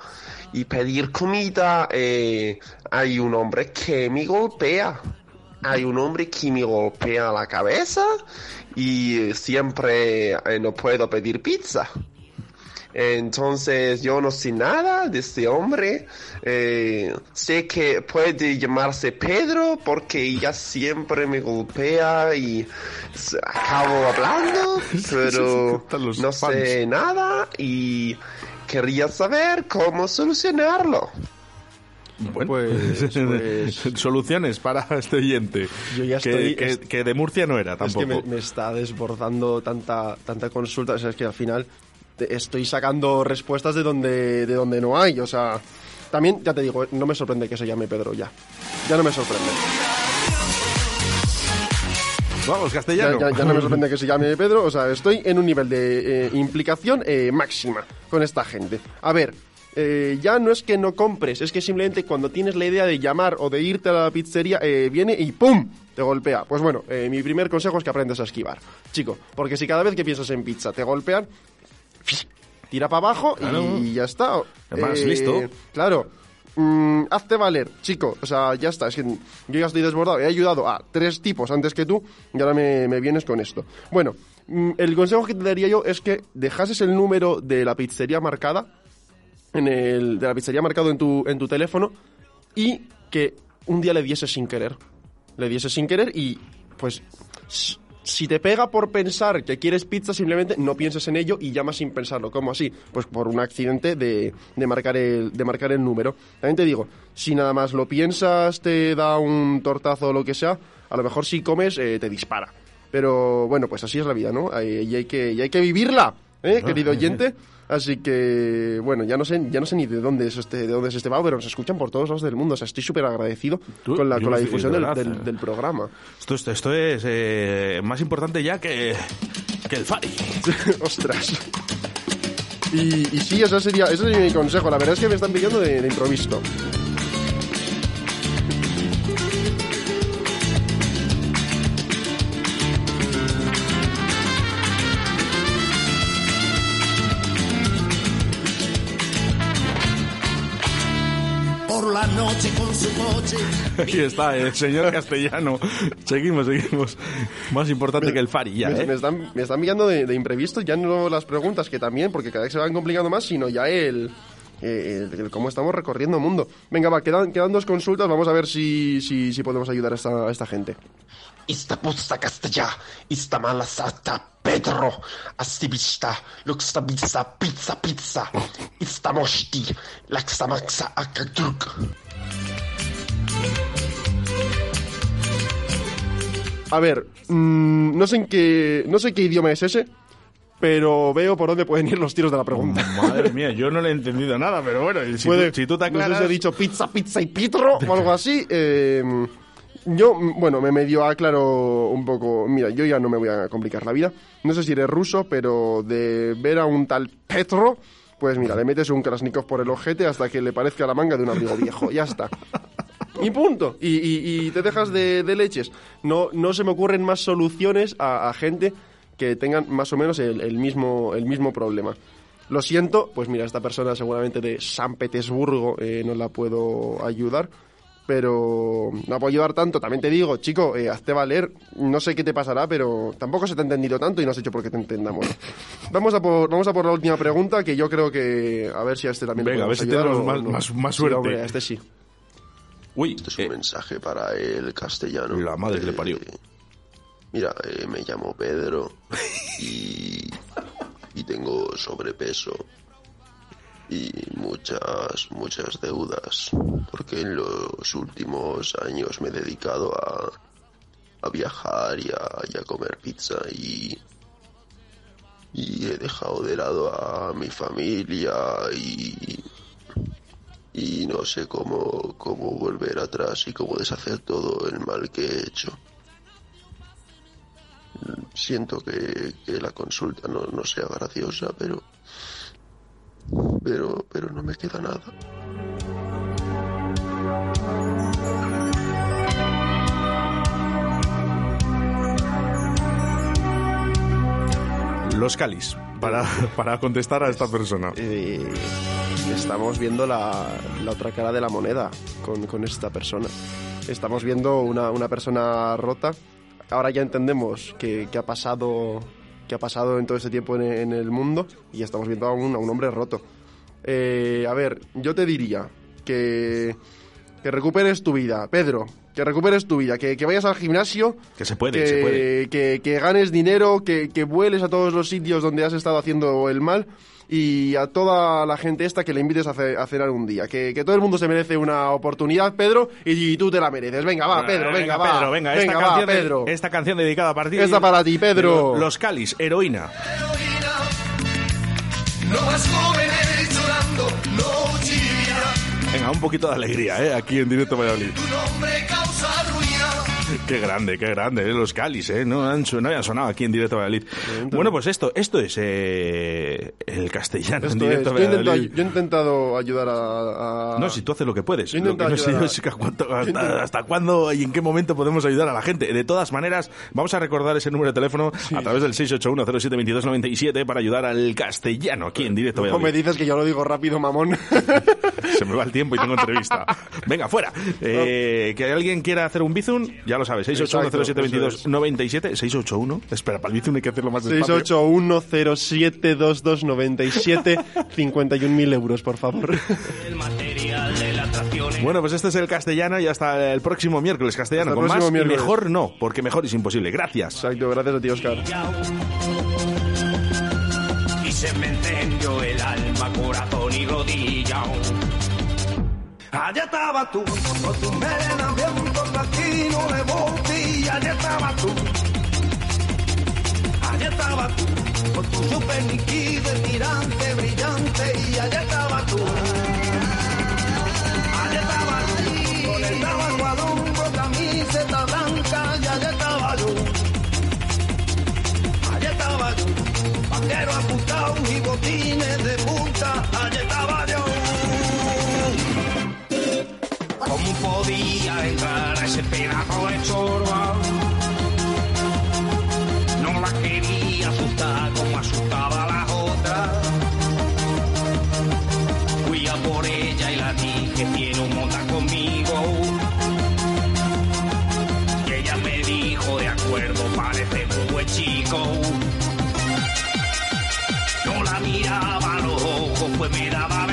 y pedir comida, eh, hay un hombre que me golpea. Hay un hombre que me golpea la cabeza y siempre eh, no puedo pedir pizza. Entonces yo no sé nada de este hombre. Eh, sé que puede llamarse Pedro porque ella siempre me golpea y acabo hablando, pero no sé nada y quería saber cómo solucionarlo. Bueno, Pues- soluciones para este oyente. Yo ya que, estoy- que- es- que de Murcia no era Es tampoco. que me, me está desbordando tanta, tanta consulta. O sea, es que al final estoy sacando respuestas de donde, de donde no hay. O sea, también, ya te digo, no me sorprende que se llame Pedro ya. Ya no me sorprende. Vamos, Ya, castellano. ya- ya no me sorprende que se llame Pedro. O sea, estoy en un nivel de eh, implicación eh, máxima con esta gente. A ver, eh, ya no es que no compres, es que simplemente cuando tienes la idea de llamar o de irte a la pizzería, eh, viene y ¡pum! te golpea. Pues bueno, eh, mi primer consejo es que aprendas a esquivar. Chico, porque si cada vez que piensas en pizza te golpean, tira para abajo Claro. y ya está. Además, listo. Claro. Mm, hazte valer, chico. O sea, ya está. Es que yo ya estoy desbordado. He ayudado a tres tipos antes que tú y ahora me, me vienes con esto. Bueno, mm, el consejo que te daría yo es que dejases el número de la pizzería marcada en el de la pizzería marcado en tu en tu teléfono y que un día le dieses sin querer. Le dieses sin querer y pues si- te pega por pensar que quieres pizza, simplemente no pienses en ello y llamas sin pensarlo. ¿Cómo así? Pues por un accidente de, de, marcar el, de marcar el número. También te digo, si nada más lo piensas, te da un tortazo o lo que sea, a lo mejor si comes eh, te dispara. Pero bueno, pues así es la vida, ¿no? Hay- Y hay que, y hay que vivirla, ¿eh, querido oyente? Así que, bueno, ya no sé, ya no sé ni de dónde es este, de dónde es este vago, pero nos escuchan por todos lados del mundo. O sea, estoy súper agradecido con la, con la difusión de del, del- del programa. Esto, esto, esto es eh, más importante ya que, que el Fari. Ostras. Y, y sí, ese sería, ese sería mi consejo. La verdad es que me están pidiendo de, de improviso. Noche con su coche. Aquí está, el señor castellano. Seguimos, seguimos. Más importante que el Fari ya, me, ¿eh? me están, me están pillando de, de imprevisto, ya no las preguntas, que también, porque cada vez se van complicando más, sino ya el, eh, el- el cómo estamos recorriendo el mundo. Venga, va, quedan, quedan dos consultas, vamos a ver si, si, si podemos ayudar a esta, a esta gente. Ista pusta castellà, ista malasata Pedro, asibista, luxta pizza, pizza, pizza, ista moshti, laxa maxa akatruk. A ver, mm, no sé en qué, no sé qué idioma es ese, pero veo por dónde pueden ir los tiros de la pregunta. Madre mía, yo no le he entendido nada, pero bueno, si, Puede- tú, si tú te no sé aclaras... si he dicho pizza, pizza y pitro o algo así. eh, yo, bueno, me medio aclaro un poco. Mira, yo ya no me voy a complicar la vida. No sé si eres ruso, pero de ver a un tal Petro, pues mira, le metes un Krasnikov por el ojete hasta que le parezca la manga de un amigo viejo. Ya está. Y punto. Y, y- y te dejas de, de leches. No, no se me ocurren más soluciones a, a gente que tengan más o menos el, el mismo, el mismo problema. Lo siento, pues mira, esta persona seguramente de San Petersburgo eh, no la puedo ayudar. Pero no la puedo ayudar tanto. También te digo, chico, eh, hazte valer. No sé qué te pasará, pero tampoco se te ha entendido tanto y no has hecho por qué te entendamos. Vamos a por, vamos a por la última pregunta, que yo creo que... A ver si a este también Venga, a ver si ayudar tenemos o más- no. más- más Sí, suerte. hombre, a este sí. Uy, Este es un mensaje para el castellano. La madre que le parió. Mira, eh, me llamo Pedro y, y tengo sobrepeso y muchas, muchas deudas, porque en los últimos años me he dedicado a, a viajar y a, a comer pizza y, y he dejado de lado a mi familia y, y no sé cómo, cómo volver atrás y cómo deshacer todo el mal que he hecho. Siento que, que la consulta no, no sea graciosa, pero, pero, pero no me queda nada. los calis, para, para contestar a esta persona. Eh, estamos viendo la, la otra cara de la moneda con, con esta persona. Estamos viendo una, una persona rota. Ahora ya entendemos que, que ha pasado que ha pasado en todo este tiempo en, en el mundo y estamos viendo a un, a un hombre roto. Eh, a ver, yo te diría que, que recuperes tu vida, Pedro, que recuperes tu vida, que, que vayas al gimnasio, Que se puede, que, se puede. que- que ganes dinero, que, que vueles a todos los sitios donde has estado haciendo el mal y a toda la gente esta que le invites a, ce- a cenar un día. Que, que todo el mundo se merece una oportunidad, Pedro, y, tú te la mereces. Venga, va, Pedro, venga, va. Pedro, venga, esta, va, canción de- Pedro. esta canción dedicada a partir Esta para ti, Pedro. Los Calis, heroína. No más jóvenes llorando, no chilla. Venga, un poquito de alegría, ¿eh? Aquí en directo Valladolid. Tu nombre. Qué grande, qué grande, ¿eh? los Calis, ¿eh? No, han, su- no habían sonado aquí en directo Valladolid. Bueno, pues esto, esto es eh, el castellano en Esto es, directo yo, yo he intentado ayudar a... a- No, si tú haces lo que puedes. Yo he Lo que no intentado sé yo ayudar a- es que cuánto- Yo he hasta, cuándo y en qué momento podemos ayudar a la gente. De todas maneras, vamos a recordar ese número de teléfono a través del 681072297 para ayudar al castellano aquí en directo Luego me dices que yo lo digo rápido, mamón. Se me va el tiempo y tengo entrevista. Venga, fuera. Eh, que alguien quiera hacer un bizun, ya lo sabes. 681072297. 681. Espera, para el hay que hacerlo más despacio. 681072297 51.000 euros, por favor. Bueno, pues este es el castellano y hasta el próximo miércoles castellano. Hasta Con el próximo más y miércoles. mejor no, porque mejor es imposible. Gracias. Exacto, gracias a ti, Oscar. Y se me encendió el alma, corazón y rodilla. Allá estaba tú, con tu melena bien por platino de botella. Allá estaba tú. Allá estaba tú, con tu super líquido, tirante, brillante. Y allá estaba tú. Allá estaba tú, con el tabaco al hombro, camiseta blanca. Y allá estaba yo. Allá estaba yo, vaquero apuntado y botines de punta, allá estaba yo. Podía entrar a ese pedazo de chorba? No la quería asustar como asustaba a las otras. Fui a por ella y la dije, quiero montar conmigo. Y ella me dijo, de acuerdo, parece un buen chico. No la miraba a los ojos, pues me daba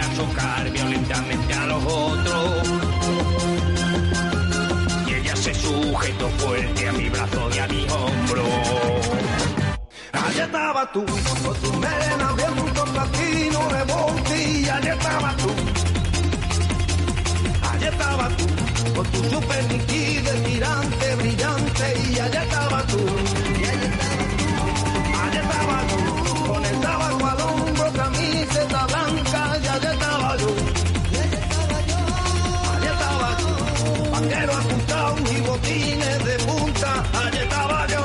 a chocar violentamente a los otros. Y ella se sujetó fuerte a mi brazo y a mi hombro. Allá estaba tú, con tu melena bien con platino de botella, allá estaba tú. Allá estaba tú, con tu super líquido, tirante, brillante, y allá estaba tú. Y allá estaba tú, allá estaba tú, con el tabaco al hombro, camiseta y de punta, allá estaba yo.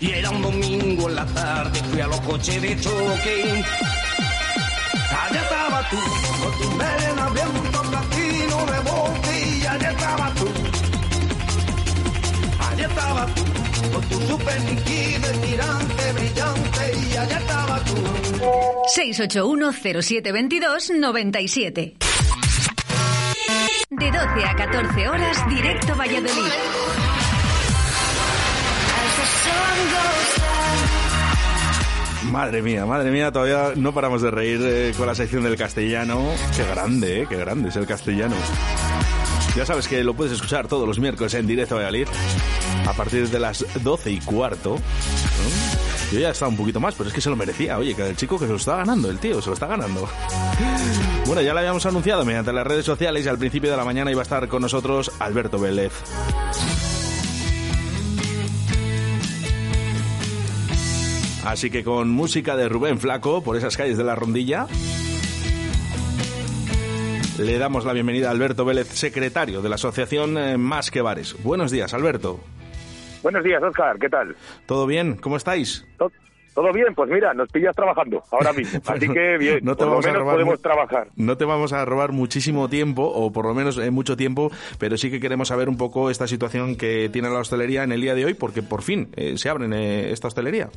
Y era un domingo en la tarde, fui a los coches de choque. Allá estaba tú, con tu melena bien platino de estaba tú. Allá estaba tú, y allá estaba tú. 681-0722-97. De 12 a 14 horas, directo Valladolid. Madre mía, madre mía, todavía no paramos de reír eh, con la sección del castellano. Qué grande, eh, qué grande es el castellano. Ya sabes que lo puedes escuchar todos los miércoles en directo Valladolid a partir de las 12 y cuarto. Yo ya estaba un poquito más, pero es que se lo merecía. Oye, que el chico que se lo está ganando, el tío, se lo está ganando. Bueno, ya lo habíamos anunciado mediante las redes sociales y al principio de la mañana iba a estar con nosotros Alberto Vélez. Así que con música de Rubén Flaco por esas calles de la rondilla, le damos la bienvenida a Alberto Vélez, secretario de la asociación eh, Más que Bares. Buenos días, Alberto. Buenos días, Oscar, ¿qué tal? ¿Todo bien? ¿Cómo estáis? To- ¿Todo bien? Pues mira, nos pillas trabajando ahora mismo. Así que bien, no te por lo a menos robar podemos trabajar. No te vamos a robar muchísimo tiempo, o por lo menos eh, mucho tiempo, pero sí que queremos saber un poco esta situación que tiene la hostelería en el día de hoy, porque por fin eh, se abren eh, esta hostelería.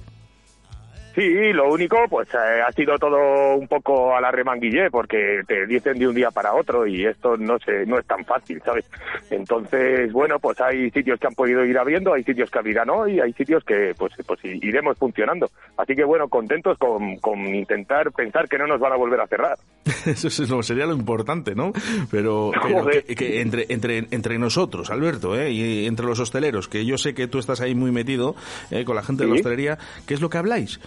Sí, lo único, pues eh, ha sido todo un poco a la remanguillé, porque te dicen de un día para otro y esto no se, no es tan fácil, ¿sabes? Entonces, bueno, pues hay sitios que han podido ir abriendo, hay sitios que abrirán hoy, hay sitios que, pues, pues iremos funcionando. Así que, bueno, contentos con, con intentar pensar que no nos van a volver a cerrar. Eso es lo- sería lo importante, ¿no? Pero, pero que, que entre, entre, entre nosotros, Alberto, ¿eh? y entre los hosteleros, que yo sé que tú estás ahí muy metido eh, con la gente de la hostelería, ¿qué es lo que habláis?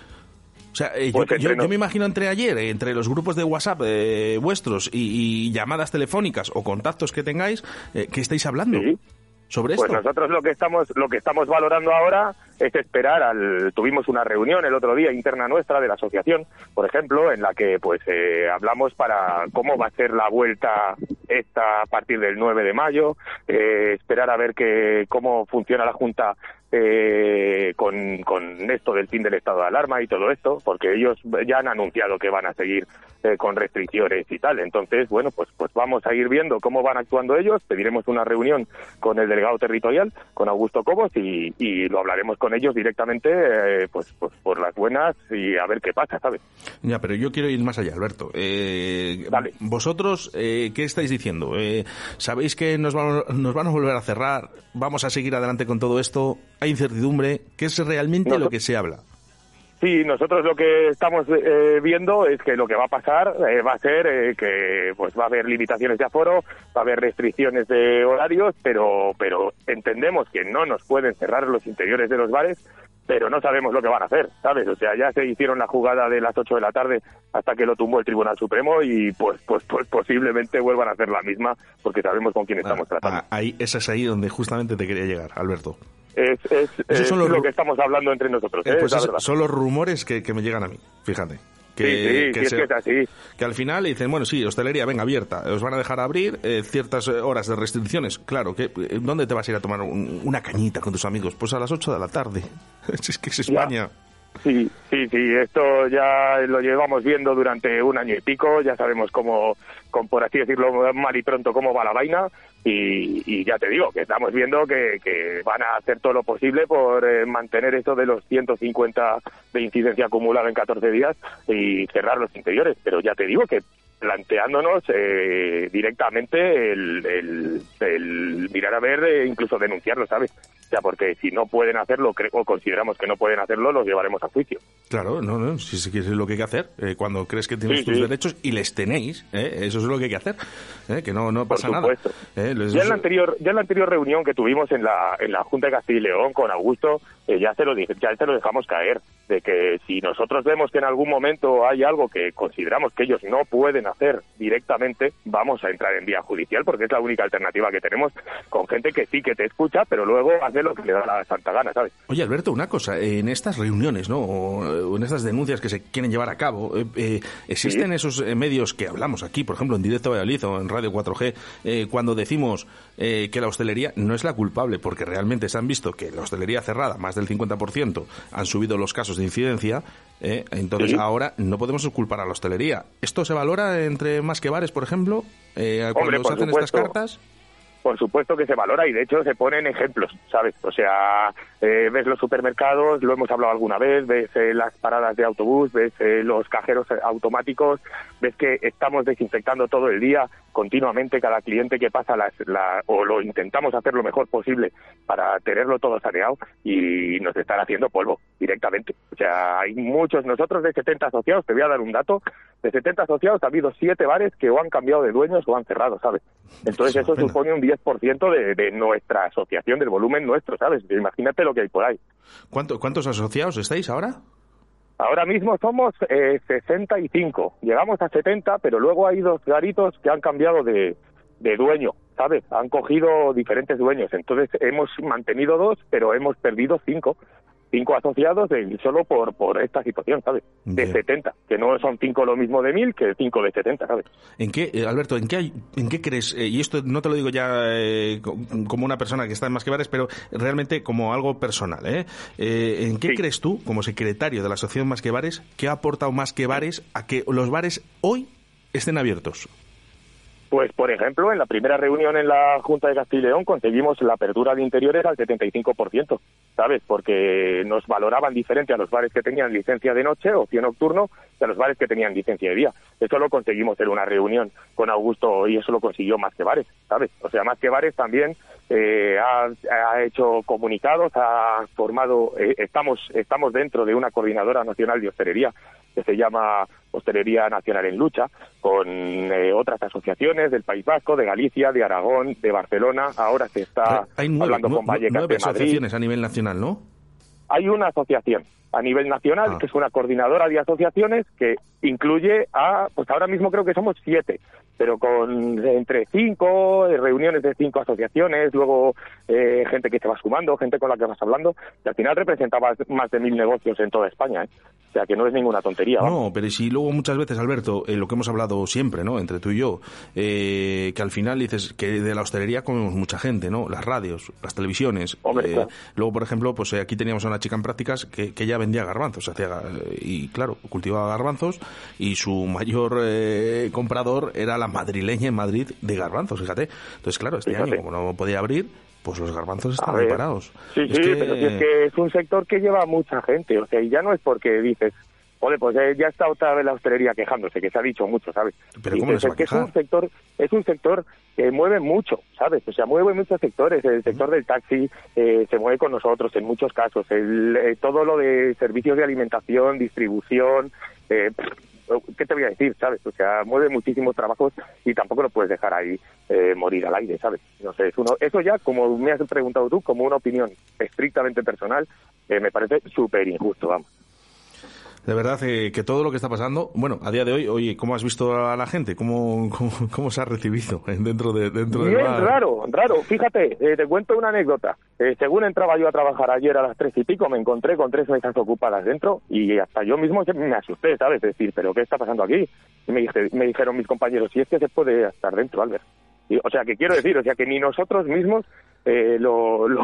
O sea, eh, yo- Pues yo, yo me imagino entre ayer, eh, entre los grupos de WhatsApp eh, vuestros y, y llamadas telefónicas o contactos que tengáis, ¿qué estáis hablando sobre Pues nosotros lo que estamos lo que estamos valorando ahora es esperar al tuvimos una reunión el otro día interna nuestra de la asociación, por ejemplo, en la que pues eh, hablamos para cómo va a ser la vuelta esta a partir del 9 de mayo, eh, esperar a ver que cómo funciona la junta eh, con, con esto del fin del estado de alarma y todo esto, porque ellos ya han anunciado que van a seguir eh, con restricciones y tal. Entonces, bueno, pues, pues vamos a ir viendo cómo van actuando ellos. Pediremos una reunión con el delegado territorial, con Augusto Cobos, y, y lo hablaremos con ellos directamente, eh, pues, pues por las buenas y a ver qué pasa, ¿sabes? Ya, pero yo quiero ir más allá, Alberto. Eh, Vosotros, eh, ¿qué estáis diciendo? Eh, ¿Sabéis que nos van, nos van a volver a cerrar? ¿Vamos a seguir adelante con todo esto? ¿Hay incertidumbre? ¿Qué es realmente lo que se habla? Sí, nosotros lo que estamos eh, viendo es que lo que va a pasar eh, va a ser eh, que pues va a haber limitaciones de aforo, va a haber restricciones de horarios, pero pero entendemos que no nos pueden cerrar los interiores de los bares, pero no sabemos lo que van a hacer, ¿sabes? O sea, ya se hicieron la jugada de las 8 de la tarde hasta que lo tumbó el Tribunal Supremo y pues pues pues posiblemente vuelvan a hacer la misma porque sabemos con quién estamos tratando. Ah, ahí, esa es ahí donde justamente te quería llegar, Alberto. Es, es, es lo ru- que estamos hablando entre nosotros, Eh, ¿eh? pues es- son los rumores que, que me llegan a mí, fíjate. Que, Sí, sí, que sí, es se- que es así. que al final dicen, bueno, sí, hostelería, venga, abierta, os van a dejar abrir eh, ciertas eh, horas de restricciones. Claro, que eh, ¿dónde te vas a ir a tomar un- una cañita con tus amigos? Pues a las 8 de la tarde. es que es España. Sí, sí, sí, esto ya lo llevamos viendo durante un año y pico, ya sabemos cómo, con, por así decirlo, mal y pronto cómo va la vaina y, y ya te digo que estamos viendo que, van a hacer todo lo posible por eh, mantener eso de los 150 de incidencia acumulada en 14 días y cerrar los interiores, pero ya te digo que planteándonos eh, directamente el, el- mirar a ver, eh, incluso denunciarlo, ¿sabes? Porque si no pueden hacerlo o consideramos que no pueden hacerlo, los llevaremos a juicio. Claro, no, no, si es lo que hay que hacer. eh, cuando crees que tienes Sí, tus sí. derechos y les tenéis, eh, eso es lo que hay que hacer. eh, que no, no pasa nada. supuesto. Ya en la anterior, ya en la anterior reunión que tuvimos en la, en la Junta de Castilla y León con Augusto, eh, ya se lo ya se lo dejamos caer, de que si nosotros vemos que en algún momento hay algo que consideramos que ellos no pueden hacer directamente, vamos a entrar en vía judicial porque es la única alternativa que tenemos con gente que sí que te escucha, pero luego hace lo que le da la santa gana, ¿sabes? Oye, Alberto, una cosa, en estas reuniones, ¿no? O, en estas denuncias que se quieren llevar a cabo, eh, eh, ¿existen esos eh, medios que hablamos aquí, por ejemplo, en Directo Valladolid o en Radio 4G, eh, cuando decimos eh, que la hostelería no es la culpable, porque realmente se han visto que la hostelería cerrada, más del 50%, han subido los casos de incidencia, eh, entonces Sí. ahora no podemos culpar a la hostelería. ¿Esto se valora entre más que bares, por ejemplo, eh, cuando Hombre, se por hacen estas cartas? Por supuesto que se valora y de hecho se ponen ejemplos, ¿sabes? O sea, eh, ves los supermercados, lo hemos hablado alguna vez, ves eh, las paradas de autobús, ves eh, los cajeros eh, automáticos, ves que estamos desinfectando todo el día, continuamente cada cliente que pasa las, la, o lo intentamos hacer lo mejor posible para tenerlo todo saneado y nos están haciendo polvo directamente. O sea, hay muchos, nosotros de 70 asociados, te voy a dar un dato, de 70 asociados ha habido 7 bares que o han cambiado de dueños o han cerrado, ¿sabes? Entonces eso supone un 10% de, de nuestra asociación, del volumen nuestro, ¿sabes? Imagínate lo que hay por ahí. ¿Cuánto- ¿Cuántos asociados estáis ahora? Ahora mismo somos eh, 65, llegamos a 70, pero luego hay dos garitos que han cambiado de, de dueño, ¿sabes? Han cogido diferentes dueños, entonces hemos mantenido dos, pero hemos perdido cinco. Cinco asociados de- solo por, por esta situación, ¿sabes? De 70, que no son cinco lo mismo de mil que cinco de 70, ¿sabes? ¿En qué, eh, Alberto, en qué, hay- en qué crees, eh, y esto no te lo digo ya eh, co- como una persona que está en Más que Bares, pero realmente como algo personal, ¿eh? Eh, ¿En qué crees tú, como secretario de la Asociación Más que Bares, que ha aportado Más que Bares a que los bares hoy estén abiertos? Pues, por ejemplo, en la primera reunión en la Junta de Castilla y León conseguimos la apertura de interiores al 75%, ¿sabes? Porque nos valoraban diferente a los bares que tenían licencia de noche, ocio nocturno, y a los bares que tenían licencia de día. Eso lo conseguimos en una reunión con Augusto y eso lo consiguió Más que Bares, ¿sabes? O sea, Más que Bares también eh, ha, ha hecho comunicados, ha formado, eh, estamos, estamos dentro de una coordinadora nacional de hostelería que se llama Hostelería Nacional en Lucha, con eh, otras asociaciones del País Vasco, de Galicia, de Aragón, de Barcelona. Ahora se está Hay nueve, hablando con Vallecas nueve de Madrid. asociaciones a nivel nacional, ¿no? Hay una asociación a nivel nacional, Ah. que es una coordinadora de asociaciones que incluye a, pues ahora mismo creo que somos siete, pero con entre cinco, eh, reuniones de cinco asociaciones, luego eh, gente que te vas sumando, gente con la que vas hablando, y al final representaba más de mil negocios en toda España, ¿eh? o sea que no es ninguna tontería. vamos. No, pero si luego muchas veces, Alberto, eh, lo que hemos hablado siempre, ¿no? Entre tú y yo, eh, que al final dices que de la hostelería comemos mucha gente, ¿no? Las radios, las televisiones. Hombre, eh, claro. Luego, por ejemplo, pues eh, aquí teníamos a una chica en prácticas que, que ya vendía garbanzos, hacía, eh, y claro, cultivaba garbanzos y su mayor eh, comprador era la madrileña en Madrid de garbanzos, fíjate. Entonces, claro, este Fíjate. año, como no podía abrir, pues los garbanzos A estaban ahí ver. parados. Sí, Es sí, que- pero si es que es un sector que lleva mucha gente, o sea, y ya no es porque dices, joder, pues eh, ya está otra vez la hostelería quejándose, que se ha dicho mucho, ¿sabes? Pero ¿cómo va a es que es quejar? un sector, es un sector que mueve mucho, ¿sabes? O sea, mueve muchos sectores, el sector del taxi eh, se mueve con nosotros en muchos casos, el, eh, todo lo de servicios de alimentación, distribución, eh, ¿qué te voy a decir, sabes? O sea, mueve muchísimos trabajos y tampoco lo puedes dejar ahí eh, morir al aire, ¿sabes? No sé, es uno, eso ya, como me has preguntado tú, como una opinión estrictamente personal, eh, me parece súper injusto, vamos. De verdad eh, que todo lo que está pasando, bueno, a día de hoy, oye, ¿cómo has visto a la gente? ¿Cómo, cómo, cómo se ha recibido dentro de dentro del Bien, bar? raro, raro. Fíjate, eh, te cuento una anécdota. Eh, según entraba yo a trabajar ayer a las tres y pico, me encontré con tres mesas ocupadas dentro y hasta yo mismo me asusté, ¿sabes? Es decir, ¿pero qué está pasando aquí? Y me, dije- me dijeron mis compañeros, si es que se puede estar dentro, Albert. Y, o sea, que quiero decir, o sea, que ni nosotros mismos eh, lo, lo,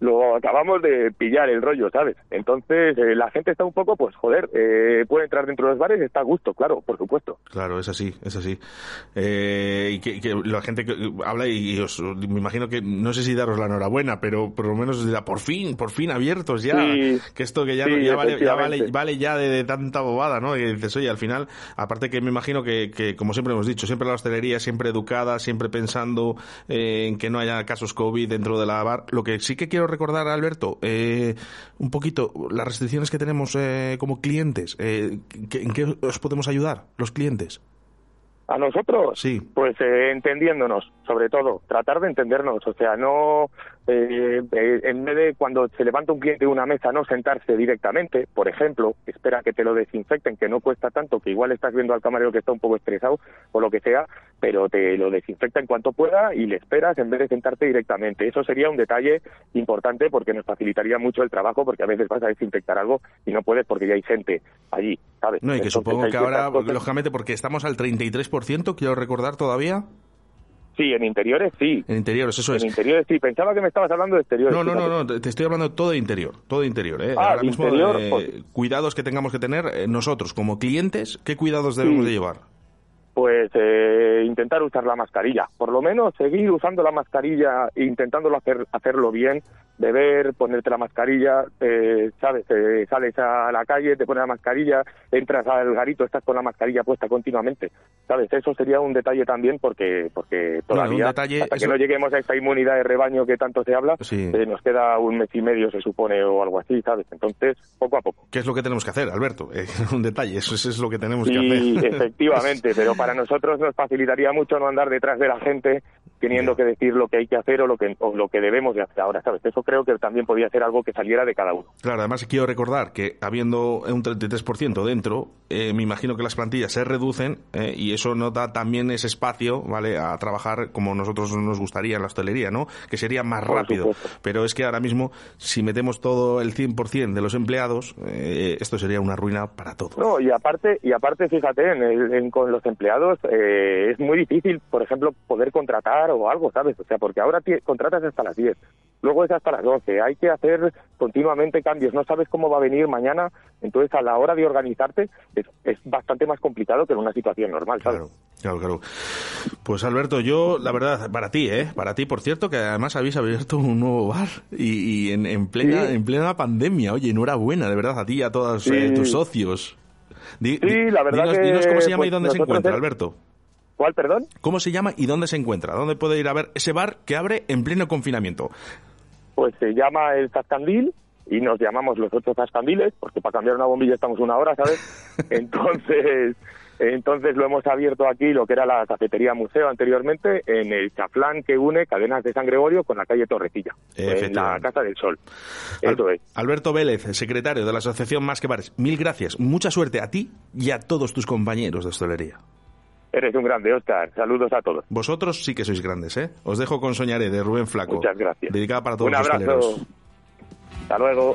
lo acabamos de pillar el rollo, ¿sabes? Entonces, eh, la gente está un poco, pues, joder, eh, puede entrar dentro de los bares, está a gusto, claro, por supuesto. Claro, es así, es así. Eh, y que, que la gente que habla y, y os, me imagino que no sé si daros la enhorabuena, pero por lo menos os dirá, por fin, por fin abiertos ya. Sí, que esto que ya, sí, ya, vale, ya vale, vale ya de, de tanta bobada, ¿no? Y dices, oye, al final, aparte que me imagino que, que, como siempre hemos dicho, siempre la hostelería, siempre educada, siempre pensando eh, en que no haya casos COVID dentro de la bar. Lo que sí que quiero recordar, Alberto, eh, un poquito las restricciones que tenemos eh, como clientes. Eh, ¿qué- ¿En qué os podemos ayudar, los clientes? ¿A nosotros? Sí. Pues eh, entendiéndonos, sobre todo, tratar de entendernos, o sea, no, eh, eh, en vez de cuando se levanta un cliente de una mesa, no sentarse directamente, por ejemplo, espera que te lo desinfecten, que no cuesta tanto, que igual estás viendo al camarero que está un poco estresado o lo que sea, pero te lo desinfecta en cuanto pueda y le esperas en vez de sentarte directamente. Eso sería un detalle importante porque nos facilitaría mucho el trabajo, porque a veces vas a desinfectar algo y no puedes porque ya hay gente allí, ¿sabes? No, y que Entonces, supongo que ahora, cosas- lógicamente, porque estamos al 33%, quiero recordar todavía. Sí, en interiores sí. En interiores, eso es. En interiores sí, pensaba que me estabas hablando de exteriores. No, no, no, no, te estoy hablando todo de interior, todo de interior. ¿eh? Ah, Ahora mismo, interior, eh, pues- cuidados que tengamos que tener eh, nosotros como clientes, ¿qué cuidados debemos Sí. de llevar? Pues eh, intentar usar la mascarilla. Por lo menos seguir usando la mascarilla e intentándolo hacer, hacerlo bien. Beber, ponerte la mascarilla, eh, ¿sabes? Eh, sales a la calle, te pones la mascarilla, entras al garito, estás con la mascarilla puesta continuamente. ¿Sabes? Eso sería un detalle también porque porque Bueno, todavía, un detalle, hasta eso- que no lleguemos a esta inmunidad de rebaño que tanto se habla, Sí. eh, nos queda un mes y medio, se supone, o algo así, ¿sabes? Entonces, poco a poco. ¿Qué es lo que tenemos que hacer, Alberto? Un detalle, eso, eso es lo que tenemos que hacer. efectivamente, pero para nosotros nos facilitaría mucho no andar detrás de la gente teniendo que decir lo que hay que hacer o lo que, o lo que debemos de hacer ahora, ¿sabes? Eso creo que también podría ser algo que saliera de cada uno. Claro, además quiero recordar que habiendo un 33% dentro, eh, me imagino que las plantillas se reducen eh, y eso nos da también ese espacio, ¿vale? A trabajar como nosotros nos gustaría en la hostelería, ¿no? Que sería más Por rápido. supuesto. Pero es que ahora mismo, si metemos todo el 100% de los empleados, eh, esto sería una ruina para todos. No, y aparte, y aparte fíjate, en el- en- con los empleados eh, es muy difícil, por ejemplo, poder contratar o algo, ¿sabes? O sea, porque ahora contratas hasta las 10, luego es hasta las 12, hay que hacer continuamente cambios, no sabes cómo va a venir mañana, entonces a la hora de organizarte es, es bastante más complicado que en una situación normal, ¿sabes? Claro, claro. Pues Alberto, yo, la verdad, para ti, ¿eh? Para ti, por cierto, que además habéis abierto un nuevo bar y, y en, en plena, Sí. en plena pandemia. Oye, enhorabuena, de verdad, a ti y a todos Sí. eh, tus socios. Di- Sí, di- la verdad dinos, que, dinos cómo se llama y pues, dónde se encuentra, es- Alberto. ¿Cuál, perdón? ¿Cómo se llama y dónde se encuentra? ¿Dónde puede ir a ver ese bar que abre en pleno confinamiento? Pues se llama el Zascandil y nos llamamos los ocho Zascandiles, porque para cambiar una bombilla estamos una hora, ¿sabes? Entonces, entonces lo hemos abierto aquí, lo que era la cafetería museo anteriormente, en el chaflán que une Cadenas de San Gregorio con la calle Torrecilla, en la. Casa del Sol. Al- Eso es. Alberto Vélez, secretario de la Asociación Más que Bares, mil gracias. Mucha suerte a ti y a todos tus compañeros de hostelería. Eres un grande, Oscar. Saludos a todos. Vosotros sí que sois grandes, ¿eh? Os dejo con Soñaré de Rubén Flaco. Muchas gracias. Dedicada para todos Un los abrazo. hosteleros. Hasta luego.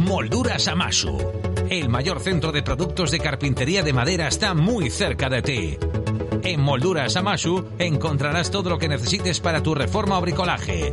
Molduras Amasu. El mayor centro de productos de carpintería de madera está muy cerca de ti. En Molduras Amasu encontrarás todo lo que necesites para tu reforma o bricolaje.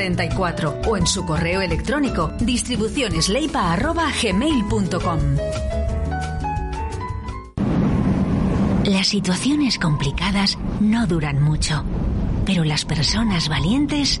672-6590-44 o en su correo electrónico distribucionesleipa.gmail.com Las situaciones complicadas no duran mucho, pero las personas valientes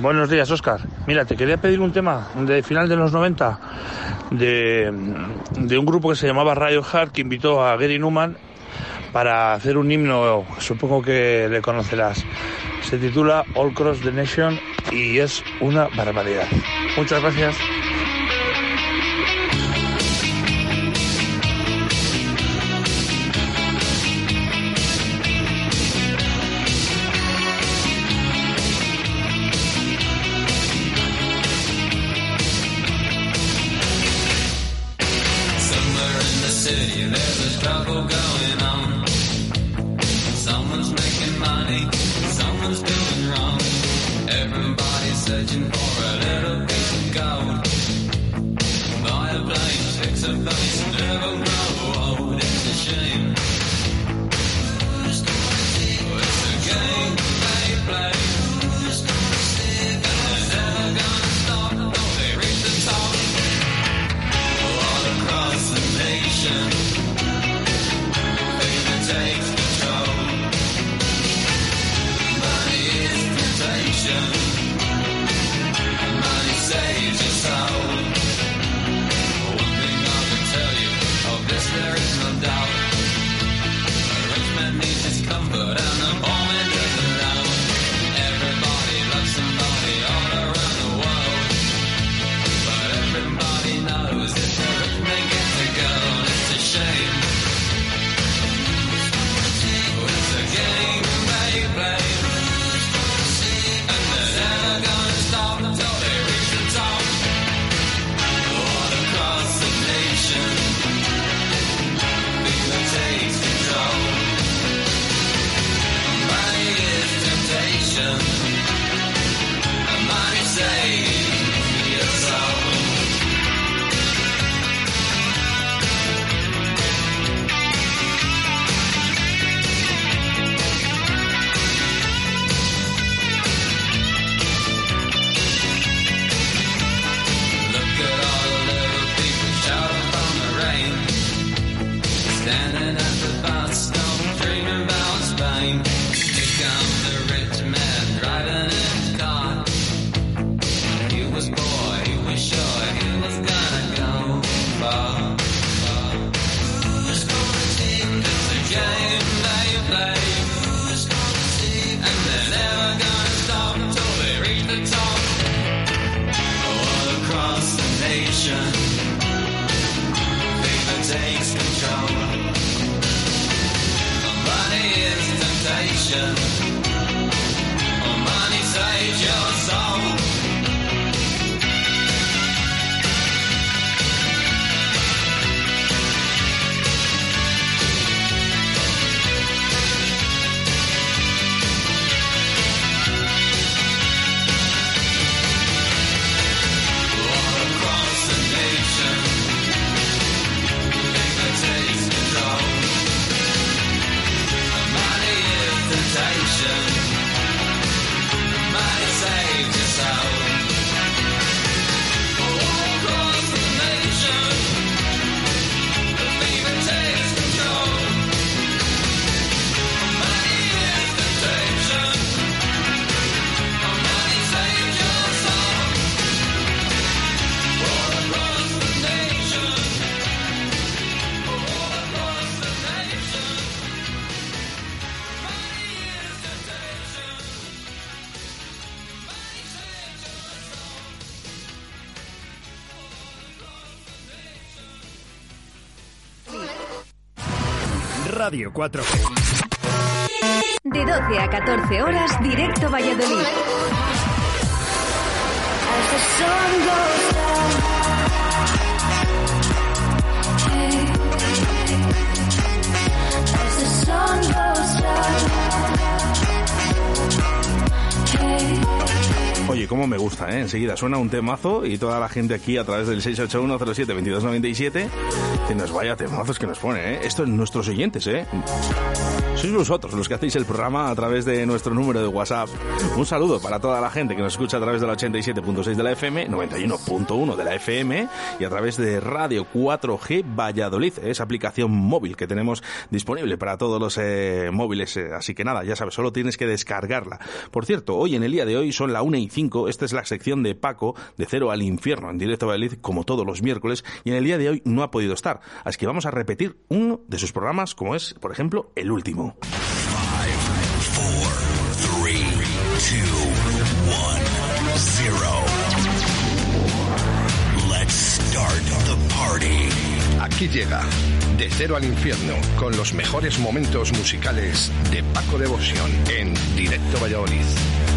Buenos días, Oscar. Mira, te quería pedir un tema de final de los 90 de, de un grupo que se llamaba Radio Heart que invitó a Gary Newman para hacer un himno, supongo que le conocerás. Se titula All Cross the Nation y es una barbaridad. Muchas gracias. Radio 4G. De 12 a 14 horas, directo Valladolid. Oye, cómo me gusta, ¿eh? Enseguida suena un temazo y toda la gente aquí a través del 681072297 que nos vaya temazos que nos pone, ¿eh? Esto es nuestros oyentes, ¿eh? Sois vosotros los que hacéis el programa a través de nuestro número de WhatsApp. Un saludo para toda la gente que nos escucha a través de la 87.6 de la FM, 91.1 de la FM y a través de Radio 4G Valladolid, esa aplicación móvil que tenemos disponible para todos los eh, móviles. eh, así que nada, ya sabes, solo tienes que descargarla. Por cierto, hoy en el día de hoy son la 1 y 5, esta es la sección de Paco, de Cero al Infierno, en directo a Valladolid, como todos los miércoles, y en el día de hoy no ha podido estar. Así que vamos a repetir uno de sus programas, como es, por ejemplo, el último. Aquí llega De Cero al Infierno con los mejores momentos musicales de Paco Devoción en Directo Valladolid.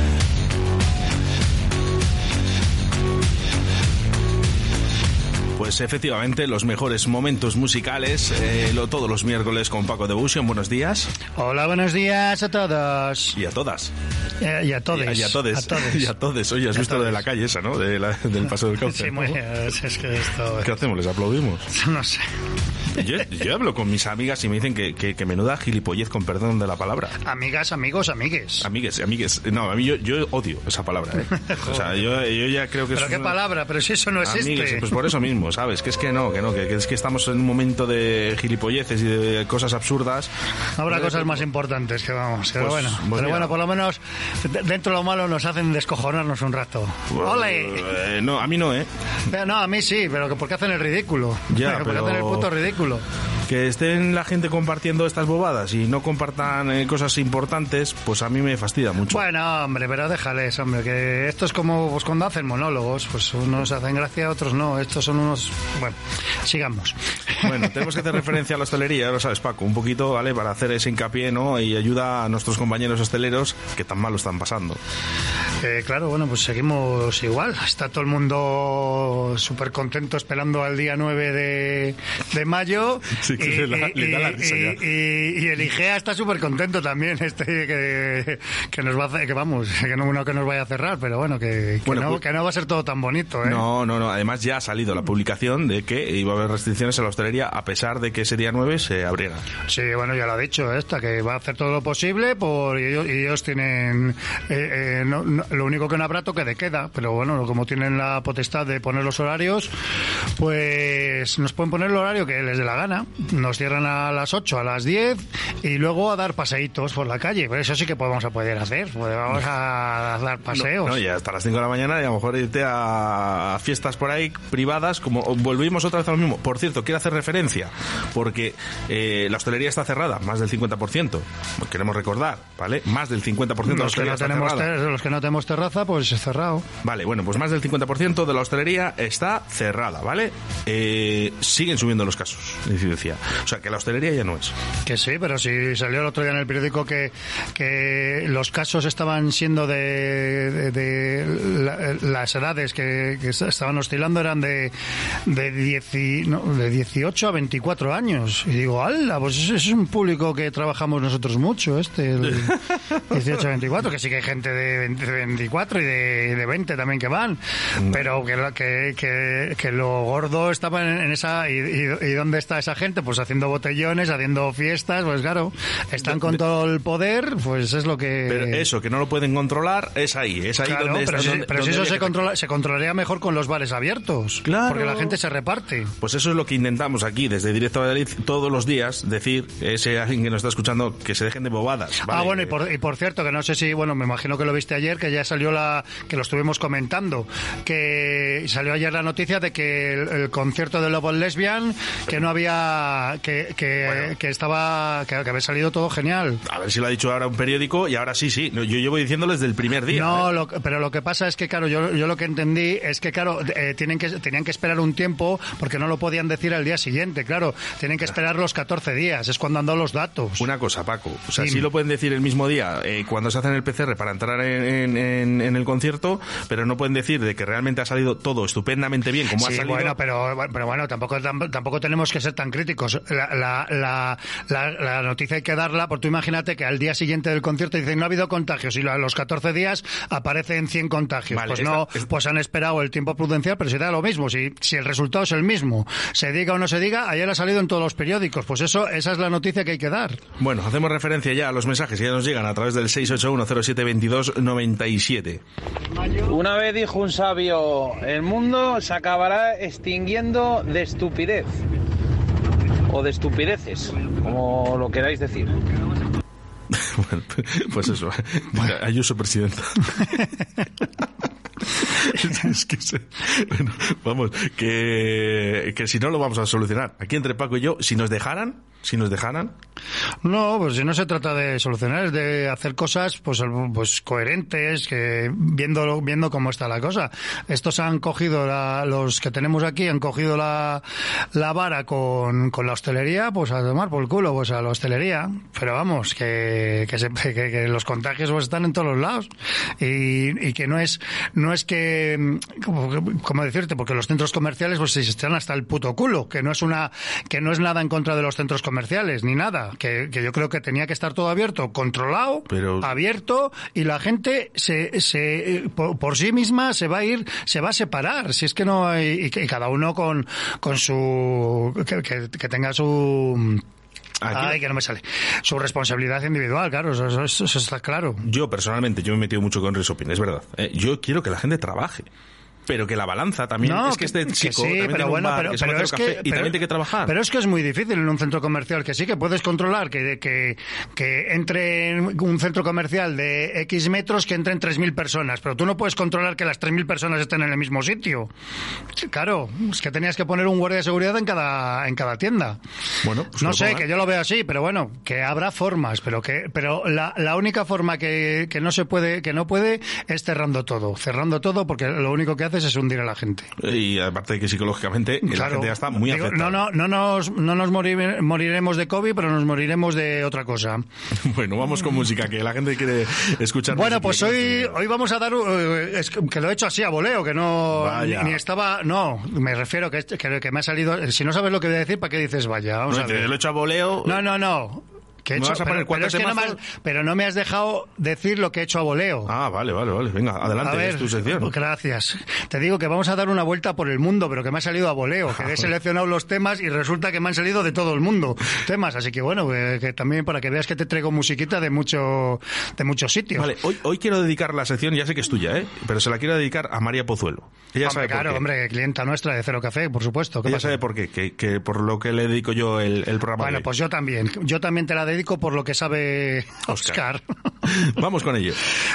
Pues efectivamente, los mejores momentos musicales, eh, lo, todos los miércoles con Paco Devotion. Buenos días. Hola, buenos días a todos. Y a todas. Eh, y a todos. Y a todos. A todos. Y a todos. Oye, has visto lo de la calle esa, ¿no? De la- del paso del cauce. Sí, muy bien. Es, es que esto... ¿Qué hacemos? ¿Les aplaudimos? No sé. Yo, yo hablo con mis amigas y me dicen que, que, que menuda gilipollez, con perdón de la palabra. Amigas, amigos, amigues. Amigues, amigues. No, a mí yo, yo odio esa palabra, ¿eh? O sea, yo, yo ya creo que Pero es qué una- palabra, pero si eso no existe. Amigues, pues por eso mismo, ¿sabes? Que es que no, que no, que, que es que estamos en un momento de gilipolleces y de cosas absurdas. Habrá Pues, cosas más importantes que vamos. Pero Pues- bueno, pues pero mira. bueno, por lo menos de- dentro de lo malo nos hacen descojonarnos un rato. ¡Ole! eh, no, a mí no, ¿eh? Pero no, a mí sí, pero que porque hacen el ridículo. Ya, porque pero- hacen el puto ridículo ridículo. Que estén la gente compartiendo estas bobadas y no compartan eh, cosas importantes, pues a mí me fastidia mucho. Bueno, hombre, pero déjales, hombre, que esto es como pues, cuando hacen monólogos, pues unos hacen gracia, otros no. Estos son unos... Bueno, sigamos. Bueno, tenemos que hacer referencia a la hostelería, ya lo sabes, Paco, un poquito, ¿vale? Para hacer ese hincapié, ¿no? Y ayuda a nuestros compañeros hosteleros que tan mal lo están pasando. Eh, claro, bueno, pues seguimos igual. Está todo el mundo súper contento esperando al día 9 de, de mayo. Sí, que le da- le da la risa y- ya. y- y el IGEA está súper contento también, este que, que nos va a que vamos, que no, no que nos vaya a cerrar, pero bueno, que, que Bueno, no, pues- que no va a ser todo tan bonito, ¿eh? No, no, no. Además ya ha salido la publicación de que iba a haber restricciones en la hostelería a pesar de que ese día 9 se abriera. Sí, bueno, ya lo ha dicho esta, que va a hacer todo lo posible por y ellos, y ellos tienen eh, eh, no- no- lo único que no habrá toque de queda, pero bueno, como tienen la potestad de poner los horarios, pues nos pueden poner el horario que les dé la gana. Nos cierran a las 8, a las 10 y luego a dar paseitos por la calle. Pues eso sí que podemos a poder hacer, pues vamos a dar paseos. No, y hasta las 5 de la mañana y a lo mejor irte a fiestas por ahí privadas, como volvimos otra vez a lo mismo. Por cierto, quiero hacer referencia, porque eh, la hostelería está cerrada, más del 50%. Queremos recordar, ¿vale? Más del 50% de la los, que hostelería no está tenemos cerrada. ter- los que no tenemos terraza, pues cerrado. Vale, bueno, pues más del 50% de la hostelería está cerrada, ¿vale? Eh, siguen subiendo los casos de incidencia. O sea, que la hostelería ya no es. Que sí, pero si salió el otro día en el periódico que, que los casos estaban siendo de, de- de la- las edades que, que estaban oscilando eran de de, dieci- no, de 18 a 24 años. Y digo, ¡hala! Pues ese es un público que trabajamos nosotros mucho, este, el 18 a 24, que sí que hay gente de 20 de 24 y de, de 20 también que van, pero que, que, que, que lo gordo estaba en, en esa... Y, y- y dónde está esa gente? Pues haciendo botellones, haciendo fiestas, pues claro, están con todo el poder, pues es lo que... Pero eso, que no lo pueden controlar, es ahí. Es ahí Claro, donde pero, si, donde- pero si donde eso se, que- controla, se controlaría mejor con los bares abiertos. Claro. Porque la gente se reparte. Pues eso es lo que intentamos aquí, desde Directo Valladolid, todos los días, decir, ese alguien que nos está escuchando, que se dejen de bobadas. ¿vale? Ah, bueno, y por, y por cierto, que no sé si, bueno, me imagino que lo viste ayer, que ya salió la, que lo estuvimos comentando, que salió ayer la noticia de que el, el concierto de Lobo Lesbian, que no había, que, que, que estaba, que, que había salido todo genial. A ver si lo ha dicho ahora un periódico y ahora sí, sí. Yo llevo diciéndolo desde el primer día. No, ¿eh? lo pero lo que pasa es que, claro, yo, yo lo que entendí es que, claro, eh, tienen que, tenían que esperar un tiempo porque no lo podían decir al día siguiente, claro. Tienen que esperar los 14 días, es cuando han dado los datos. Una cosa, Paco. O sea, sí lo pueden decir el mismo día eh, cuando se hacen el PCR para entrar en, en- en- en el concierto, pero no pueden decir de que realmente ha salido todo estupendamente bien como ha salido. bueno, pero, pero bueno, tampoco, tam- tampoco tenemos que ser tan críticos. La, la, la, la- la noticia hay que darla, porque tú imagínate que al día siguiente del concierto dicen no ha habido contagios y a los 14 días aparecen 100 contagios. Vale, pues esta- no, pues han esperado el tiempo prudencial, pero si da lo mismo. Si, si el resultado es el mismo, se diga o no se diga, ayer ha salido en todos los periódicos. Pues eso, esa es la noticia que hay que dar. Bueno, hacemos referencia ya a los mensajes que ya nos llegan a través del 681072297. Una vez dijo un sabio, el mundo se acabará extinguiendo de estupidez. O de estupideces, como lo queráis decir. Bueno, pues eso. Ayuso presidenta. es que bueno, vamos, que, que si no lo vamos a solucionar. Aquí entre Paco y yo, si nos dejaran, si nos dejaran? No, pues si no se trata de solucionar, es de hacer cosas pues, pues coherentes, que viendo, viendo cómo está la cosa. Estos han cogido, la, los que tenemos aquí, han cogido la, la vara con, con la hostelería, pues a tomar por el culo, pues a la hostelería. Pero vamos, que, que, se- que- que los contagios pues, están en todos los lados. Y, y que no es, no es que, como, como decirte, porque los centros comerciales pues están hasta el puto culo, que no es una, que no es nada en contra de los centros comerciales, ni nada. Que, que yo creo que tenía que estar todo abierto, controlado, abierto, y la gente se, se, por, por sí misma se va a ir, se va a separar. Si es que no hay, y, que- y cada uno con, con su, que, que- que tenga su, Ay, que no me sale. Su responsabilidad individual, claro, eso, eso- eso está claro. Yo personalmente, yo me he metido mucho con Resopin, es verdad. Eh, yo quiero que la gente trabaje. Pero que la balanza también No, es que este que chico sí, también pero bueno, bar, pero- que es Cero que- Café, y pero- también tiene que trabajar. Pero es que es muy difícil en un centro comercial, que sí que puedes controlar que, que, que entre en un centro comercial de X metros que entren 3.000 personas, pero tú no puedes controlar que las 3.000 personas estén en el mismo sitio. Claro, es que tenías que poner un guardia de seguridad en cada, en cada tienda. Bueno, pues no sé, pongan. que yo lo veo así, pero bueno, que habrá formas, pero que pero la, la única forma que, que no se puede, que no puede, es cerrando todo. Cerrando todo porque lo único que haces es hundir a la gente. Y aparte de que psicológicamente la Claro. gente ya está muy Digo, afectada. No, no, no nos, no nos morir- moriremos de COVID, pero nos moriremos de otra cosa. Bueno, vamos con música, que la gente quiere escuchar. Bueno, pues hoy, hoy vamos a dar, eh, es que lo he hecho así a voleo, que no, Vaya. ni, estaba, no, me refiero que, que, que me ha salido, si no sabes lo que voy a decir, ¿para qué dices vaya? Vamos No, a ver. lo he hecho a voleo. No, no, no. Que he ¿Me hecho- vas a poner pero, pero cuatro es que no me has, temazos? pero no me has dejado decir lo que he hecho a voleo. Ah, vale, vale, vale. Venga, adelante, ver, es tu sección. Gracias. Te digo que vamos a dar una vuelta por el mundo, pero que me ha salido a voleo, que he seleccionado los temas y resulta que me han salido de todo el mundo temas. Así que bueno, que, que también para que veas que te traigo musiquita de mucho de muchos sitios. Vale, hoy, hoy quiero dedicar la sección, ya sé que es tuya, ¿eh? pero se la quiero dedicar a María Pozuelo. Ella Hombre, sabe por claro, qué. hombre, clienta nuestra de Cero Café, por supuesto. ¿Qué Ella pasa? sabe por qué, que, que por lo que le dedico yo el, el programa. Bueno, de pues yo también. Yo también te la dedico por lo que sabe Oscar. Vamos con ello.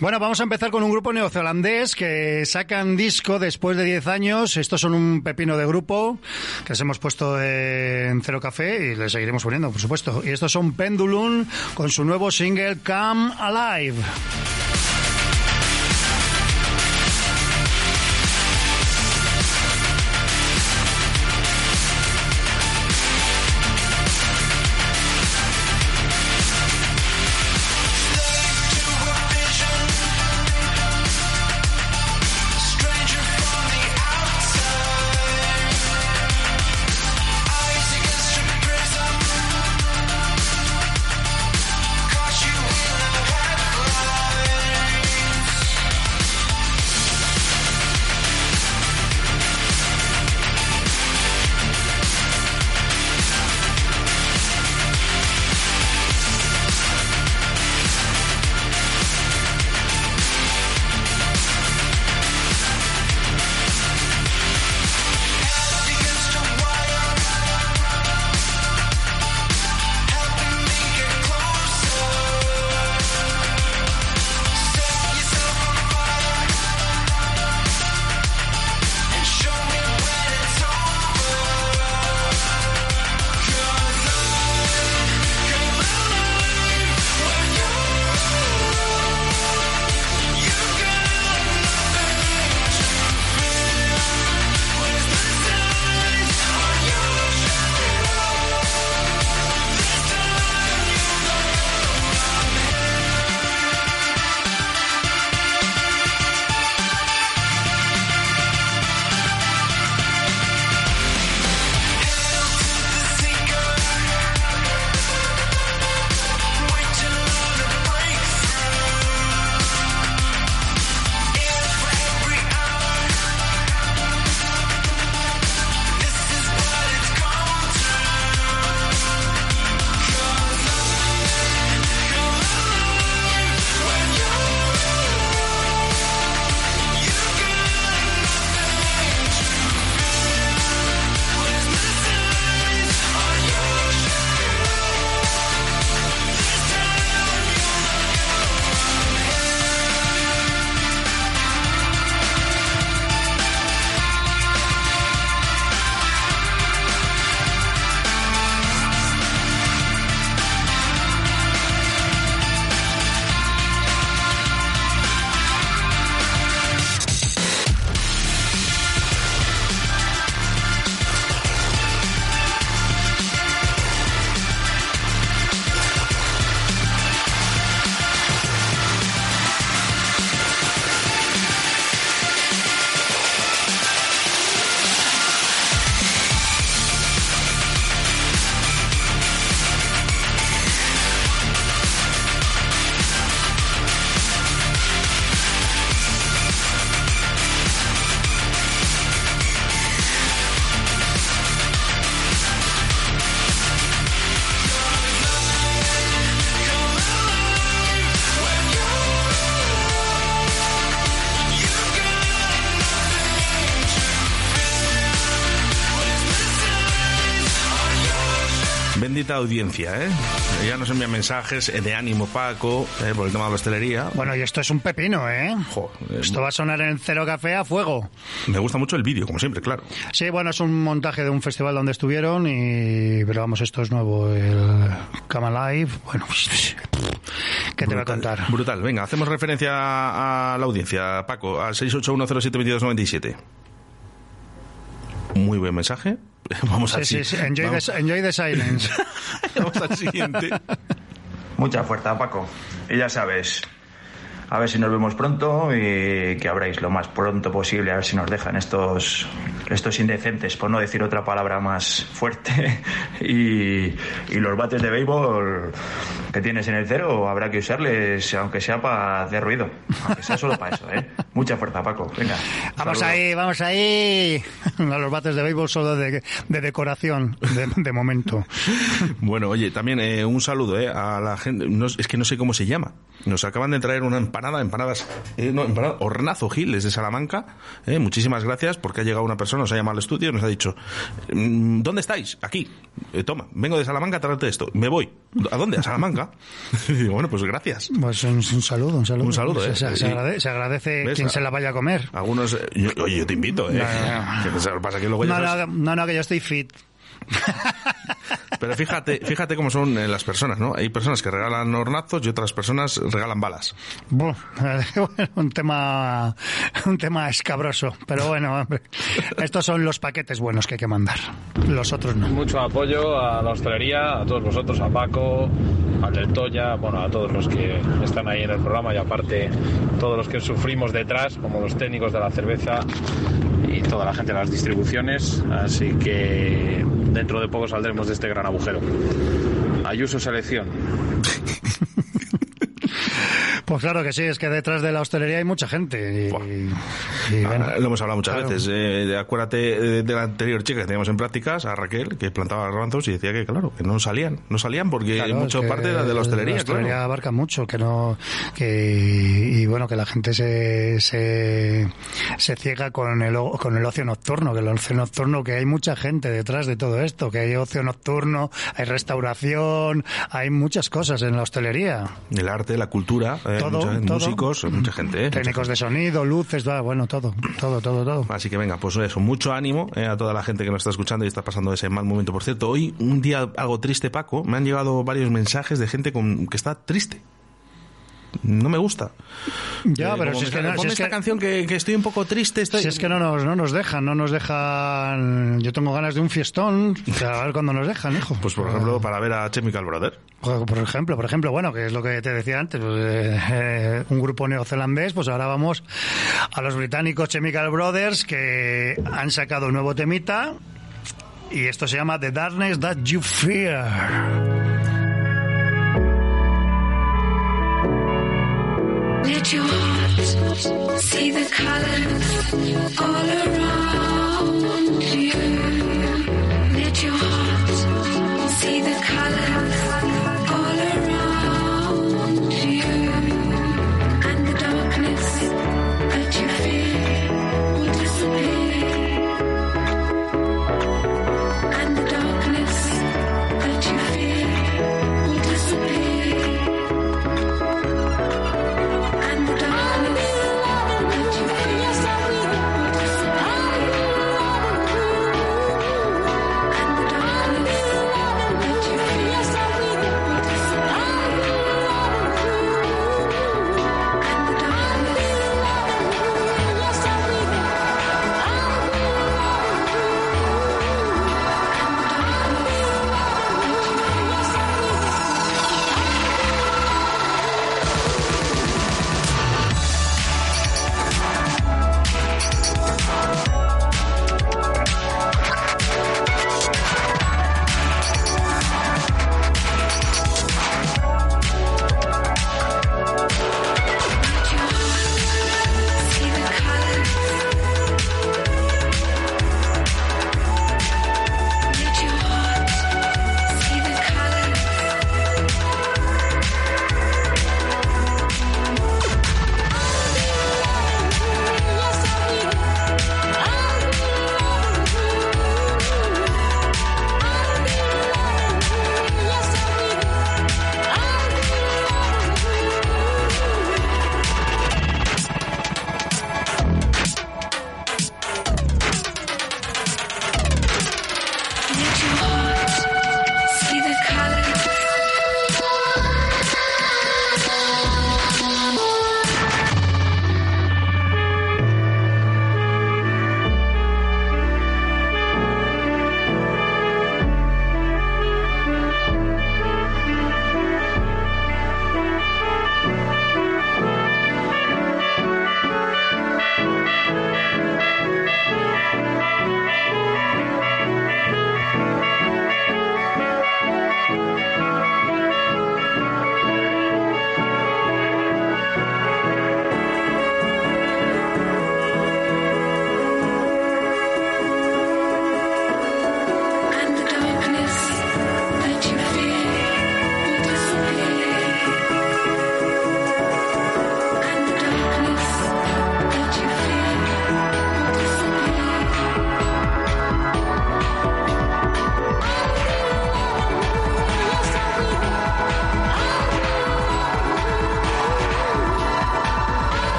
Bueno, vamos a empezar con un grupo neozelandés que sacan disco después de 10 años. Estos son un pepino de grupo que les hemos puesto en Cero Café y les seguiremos poniendo, por supuesto. Y estos son Pendulum con su nuevo single Come Alive. Audiencia, ¿eh? Ya nos envían mensajes eh, de ánimo, Paco, eh, por el tema de la hostelería. Bueno, y esto es un pepino, ¿eh? esto va a sonar en Cero Café a fuego. Me gusta mucho el vídeo, como siempre, claro. Sí, bueno, es un montaje de un festival donde estuvieron y... Pero vamos, esto es nuevo, el Cama Live. Bueno, ¿qué te voy a contar? Brutal. Venga, hacemos referencia a la audiencia, Paco, al 681072297. Muy buen mensaje. Vamos Sí, al sí, si- sí. Enjoy, vamos- the, enjoy the silence. Vamos al siguiente. Mucha fuerza, Paco. Y ya sabes, a ver si nos vemos pronto y que abráis lo más pronto posible, a ver si nos dejan estos, estos indecentes, por no decir otra palabra más fuerte. Y, y los bates de béisbol que tienes en el cero, habrá que usarles, aunque sea para hacer ruido. Aunque sea solo para eso, ¿eh? Mucha fuerza, Paco. Venga. Vamos ahí, vamos ahí. A los bates de béisbol solo de, de decoración, de, de momento. Bueno, oye, también eh, un saludo eh, a la gente. no- es que no sé cómo se llama. Nos acaban de traer una empanada, empanadas, eh, no, empanada, Hornazo Gil, desde Salamanca. Eh, muchísimas gracias porque ha llegado una persona, nos ha llamado al estudio y nos ha dicho: mm, ¿Dónde estáis? Aquí. Eh, toma, vengo de Salamanca a traerte esto. Me voy. ¿A dónde? A Salamanca. Y digo, bueno, pues gracias. Pues un, un saludo, un saludo. Un saludo, se, ¿eh? se- se Y- agrade- se agradece quien se la vaya a comer. Algunos. eh, yo- oye, yo te invito, ¿eh? No, no, Que Lo que pasa que luego No, no, no, no, que yo estoy fit. Pero fíjate, fíjate cómo son eh, las personas, ¿no? Hay personas que regalan hornazos y otras personas regalan balas. Bueno, un tema un tema escabroso, pero bueno, hombre, estos son los paquetes buenos que hay que mandar. Los otros no. Mucho apoyo a la hostelería, a todos vosotros, a Paco, al del Toya, bueno, a todos los que están ahí en el programa y aparte todos los que sufrimos detrás, como los técnicos de la cerveza y toda la gente de las distribuciones. Así que dentro de poco saldremos de este gran agujero. Ayuso Selección. Pues claro que sí, es que detrás de la hostelería hay mucha gente. Y, y, bueno, Ah, Lo hemos hablado muchas claro. veces. Eh, acuérdate eh, de la anterior chica que teníamos en prácticas, a Raquel, que plantaba garbanzos y decía que, claro, que no salían. No salían porque Claro, mucha es que parte era de la hostelería, La hostelería claro. abarca mucho, que no, que, y bueno, que la gente se, se, se ciega con el, con el ocio nocturno, que el ocio nocturno, que hay mucha gente detrás de todo esto, que hay ocio nocturno, hay restauración, hay muchas cosas en la hostelería. El arte, la cultura, eh, Todo, mucha- todo. músicos, mucha gente. eh, Técnicos de sonido, luces, bueno, todo, todo, todo, todo. Así que venga, pues eso, mucho ánimo eh, a toda la gente que nos está escuchando y está pasando ese mal momento. Por cierto, hoy, un día algo triste, Paco, me han llegado varios mensajes de gente con, que está triste. No me gusta. Ya, Eh, pero si es que no, si es esta que- canción que, que estoy un poco triste. Estoy... Si es que no nos, no nos dejan, no nos dejan. Yo tengo ganas de un fiestón, a ver cuándo nos dejan, hijo. Pues por ejemplo, para ver a Chemical Brother. Por por ejemplo, por ejemplo, bueno, que es lo que te decía antes, pues, eh, eh, un grupo neozelandés, pues ahora vamos a los británicos Chemical Brothers que han sacado un nuevo temita y esto se llama The Darkness That You Fear. See the colors all around you. Let your heart see the colors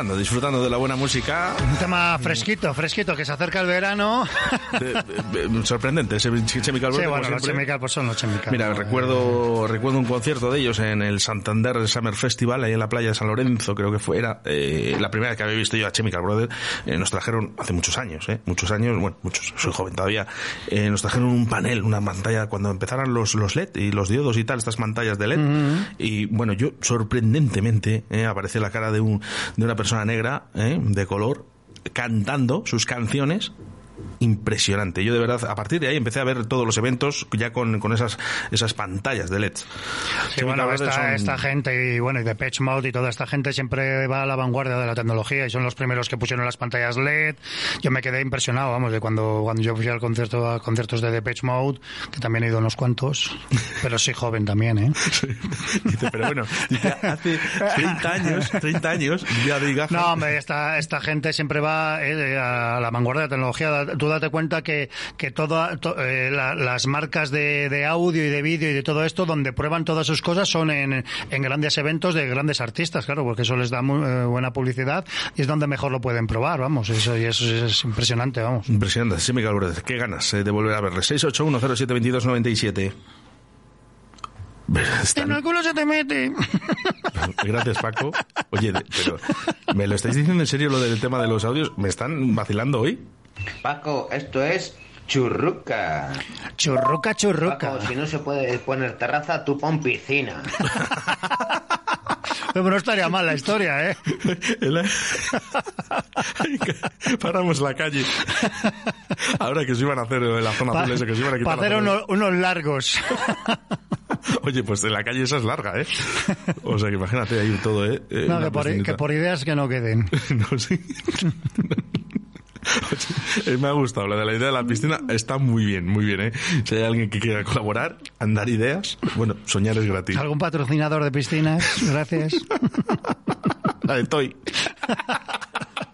disfrutando, disfrutando de la buena música. Un tema fresquito, fresquito, que se acerca el verano. De- de- de- sorprendente, ese Chemical Sí, Brothers, bueno, como los. Chemical pues son los Chemical. Mira, recuerdo, recuerdo un concierto de ellos en el Santander Summer Festival, ahí en la playa de San Lorenzo, creo que fue, era eh, la primera que había visto yo a Chemical Brothers. Eh, nos trajeron hace muchos años, eh, muchos años, bueno, muchos, soy joven todavía, eh, nos trajeron un panel, una pantalla, cuando empezaron los, los LED y los diodos y tal, estas pantallas de LED. Ujú. Y bueno, yo sorprendentemente eh, aparece la cara de, un, de una persona negra, eh, de color, cantando sus canciones impresionante. Yo de verdad, a partir de ahí empecé a ver todos los eventos ya con, con esas, esas pantallas de LED. Sí, bueno, esta, esta gente y bueno, y de Patch Mode y toda esta gente siempre va a la vanguardia de la tecnología y son los primeros que pusieron las pantallas LED. Yo me quedé impresionado, vamos, de cuando, cuando yo fui al concierto, a conciertos de Depeche Mode, que también he ido unos cuantos, pero sí joven también, ¿eh? Dice, pero bueno, dice, hace 30 años, 30 años, ya diga. No, hombre, esta, esta gente siempre va eh, a la vanguardia de la tecnología. Tú date cuenta que, que toda, to- eh, la- las marcas de, de audio y de vídeo y de todo esto, donde prueban todas sus cosas, son en, en grandes eventos de grandes artistas, claro, porque eso les da muy, eh, buena publicidad y es donde mejor lo pueden probar, vamos. Eso, y eso es impresionante, vamos. Impresionante, sí, Miguel Brothers. Qué ganas eh, de volver a verle. 681072297. En el culo se te mete. Gracias, Paco. Oye, pero ¿me lo estáis diciendo en serio lo del tema de los audios? ¿Me están vacilando hoy? Paco, esto es churruca. Churruca, churruca. Paco, si no se puede poner terraza, tú pon piscina. Pero no estaría mal la historia, ¿eh? Paramos la calle. Ahora que se iban a hacer en la zona Pa- azul ese, que se iban a quitar Para hacer unos, largos. Oye, pues de la calle esa es larga, ¿eh? O sea que imagínate ahí todo, ¿eh? Eh, No, que por, que por ideas que no queden. No, sí. Eh, me ha gustado la de la idea de la piscina está muy bien muy bien eh si hay alguien que quiera colaborar andar ideas bueno soñar es gratis ¿Algún patrocinador de piscinas? Gracias. la de Toy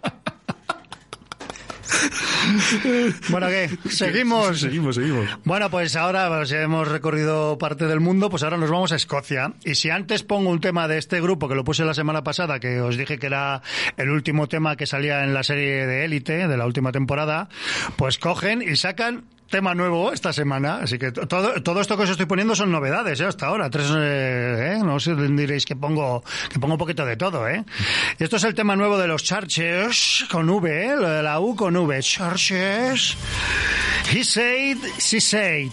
Bueno, ¿qué? ¿Seguimos? seguimos seguimos Bueno, pues ahora pues, hemos recorrido parte del mundo, pues ahora nos vamos a Escocia. Y si antes pongo un tema de este grupo, que lo puse la semana pasada, que os dije que era el último tema que salía en la serie de Élite, de la última temporada, pues cogen y sacan tema nuevo esta semana. Así que to- todo, todo esto que os estoy poniendo son novedades, ¿eh? Hasta ahora. Tres, eh, ¿eh? No os diréis que pongo, que pongo un poquito de todo, ¿eh? Esto es el tema nuevo de los Churches, con V, ¿eh? Lo de la U con V. Churches. He said, she said.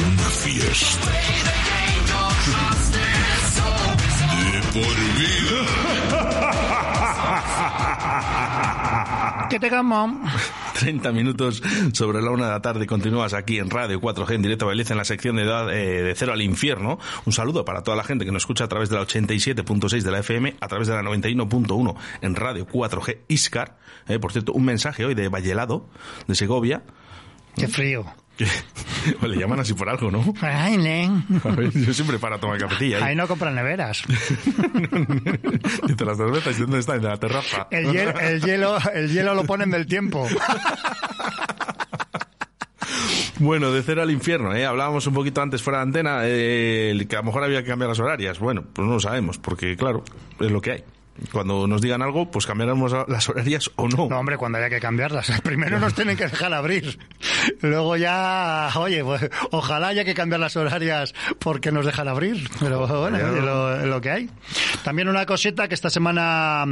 Una fiesta. De por vida. Que te amo. 30 minutos sobre la una de la tarde. Continúas aquí en Radio 4G en directo a Belice en la sección de, edad, eh, de Cero al Infierno. Un saludo para toda la gente que nos escucha a través de la 87.6 de la FM, a través de la 91.1 en Radio 4G Iscar. Eh, por cierto, un mensaje hoy de Vallelado, de Segovia. Qué frío. O le llaman así por algo, ¿no? Ay, nen. A ver, yo siempre para tomar cafetilla. Ahí no compran neveras. Dice las cervezas, ¿y dónde está? En la terraza. El hielo, el hielo, el hielo lo ponen del tiempo. Bueno, de cero al infierno, ¿eh? Hablábamos un poquito antes fuera de antena eh, que a lo mejor había que cambiar las horarias. Bueno, pues no lo sabemos, porque claro, es lo que hay. Cuando nos digan algo, pues cambiaremos las horarias o no. No, hombre, cuando haya que cambiarlas. Primero nos tienen que dejar abrir. Luego ya, oye, pues, ojalá haya que cambiar las horarias porque nos dejan abrir. Pero bueno, es lo, lo que hay. También una cosita que esta semana,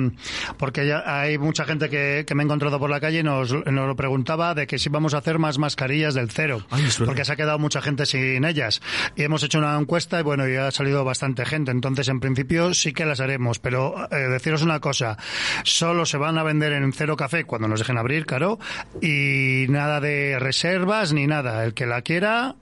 porque ya hay mucha gente que, que me ha encontrado por la calle y nos, nos lo preguntaba de que si vamos a hacer más mascarillas del cero. porque se ha quedado mucha gente sin ellas. Y hemos hecho una encuesta y bueno, ya ha salido bastante gente. Entonces, en principio sí que las haremos. Pero eh, deciros una cosa, solo se van a vender en Cero Café cuando nos dejen abrir, claro, y nada de reservas ni nada. El que la quiera,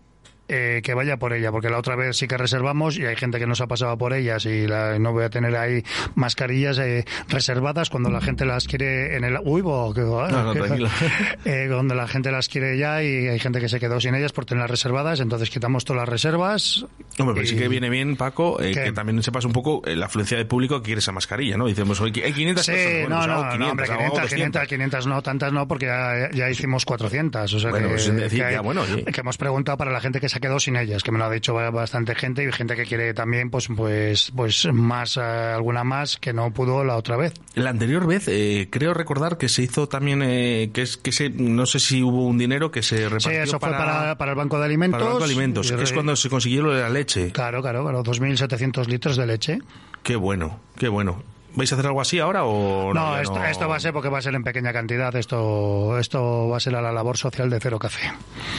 eh, que vaya por ella, porque la otra vez sí que reservamos y hay gente que nos ha pasado por ellas y la- no voy a tener ahí mascarillas eh, reservadas cuando la gente las quiere en el... Uy, bo, que- No, no, que- tranquilo. eh, cuando la gente las quiere ya y hay gente que se quedó sin ellas por tenerlas reservadas, entonces quitamos todas las reservas. Hombre, pero sí que viene bien, Paco, eh, que también sepas un poco eh, la afluencia de público que quiere esa mascarilla, ¿no? Dicemos, hoy hay 500 Sí, personas. Bueno, no, pues hago no, 500, no, hombre, hago 500, 200. 500, 500 no, tantas no, porque ya, ya hicimos 400. O sea Bueno, que, pues es decir, que ya, bueno, sí. que hemos preguntado para la gente que se quedado sin ellas, que me lo ha dicho bastante gente y gente que quiere también, pues, pues, pues más, eh, alguna más que no pudo la otra vez. La anterior vez, eh, creo recordar que se hizo también, eh, que es que se, no sé si hubo un dinero que se repartió Sí, eso para, fue para, para el Banco de Alimentos. para el Banco de alimentos, que es cuando se consiguió lo de la leche. Claro, claro, claro, 2.700 litros de leche. Qué bueno, qué bueno. ¿Vais a hacer algo así ahora o No, esto, esto va a ser porque va a ser en pequeña cantidad. Esto, esto va a ser a la labor social de Cero Café.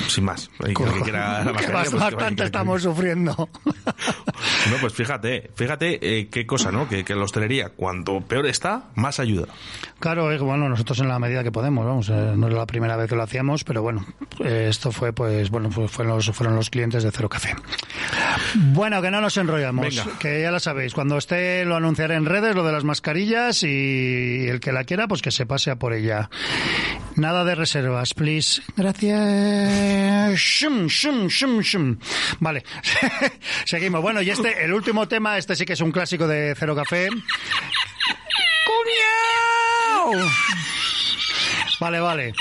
Sin más. Hay que- que Que que bastante estamos sufriendo. No, pues fíjate, fíjate eh, qué cosa, ¿no? Que, que la hostelería, cuanto peor está, más ayuda. Claro, es bueno, nosotros en la medida que podemos, vamos, eh, no es la primera vez que lo hacíamos, pero bueno, eh, esto fue, pues, bueno, pues fueron los, fueron los clientes de Cero Café. Bueno, que no nos enrollamos, Venga. que ya lo sabéis, cuando esté lo anunciaré en redes, lo de las mascarillas, y el que la quiera, pues que se pase a por ella. Nada de reservas, please. Gracias. Shum, shum, shum, shum. Vale, seguimos. Bueno, y este, el último tema, este sí que es un clásico de Cero Café. ¡Cuñao! Vale, vale.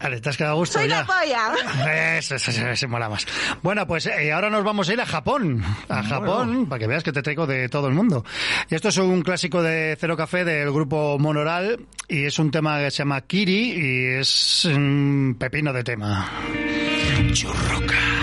Vale, te has quedado a gusto Soy ya. la polla. Eso, eso, eso, eso mola más. Bueno, pues eh, ahora nos vamos a ir a Japón. A Japón, para que veas que te traigo de todo el mundo. Y esto es un clásico de Cero Café del grupo Monoral y es un tema que se llama Kiri y es un pepino de tema. Churroca.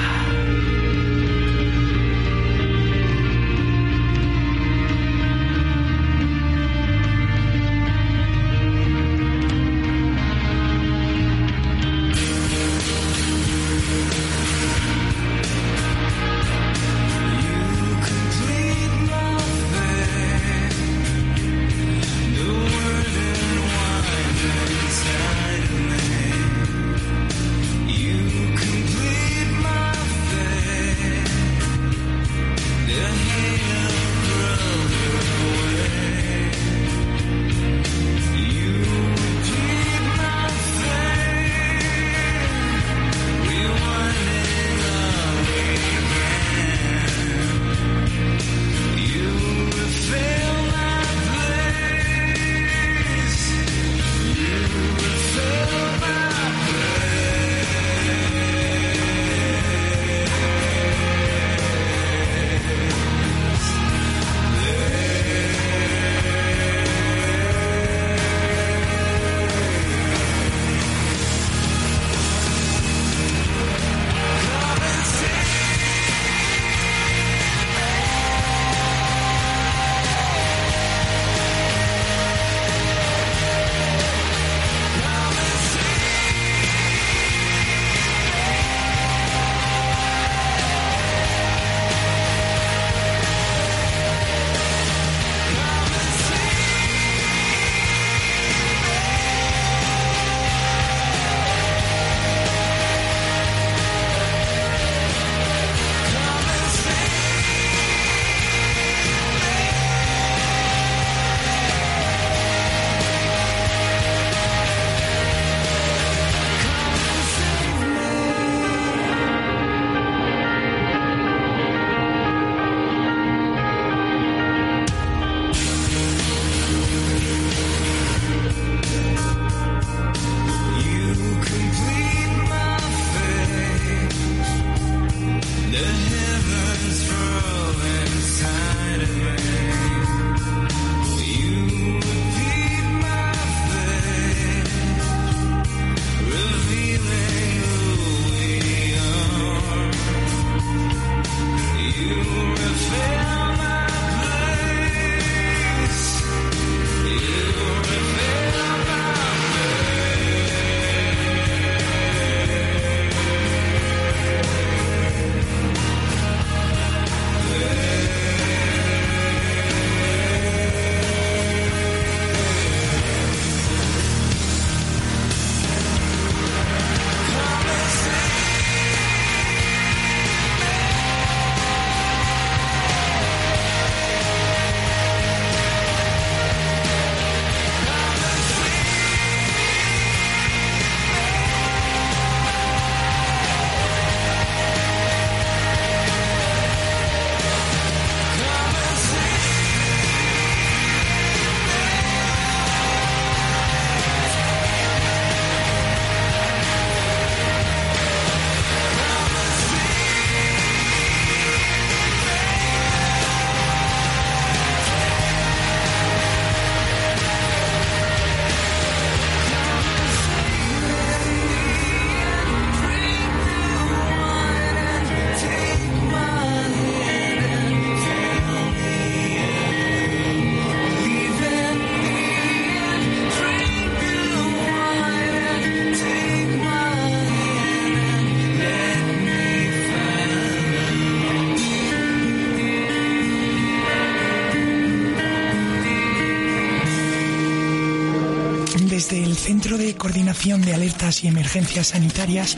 De Alertas y Emergencias Sanitarias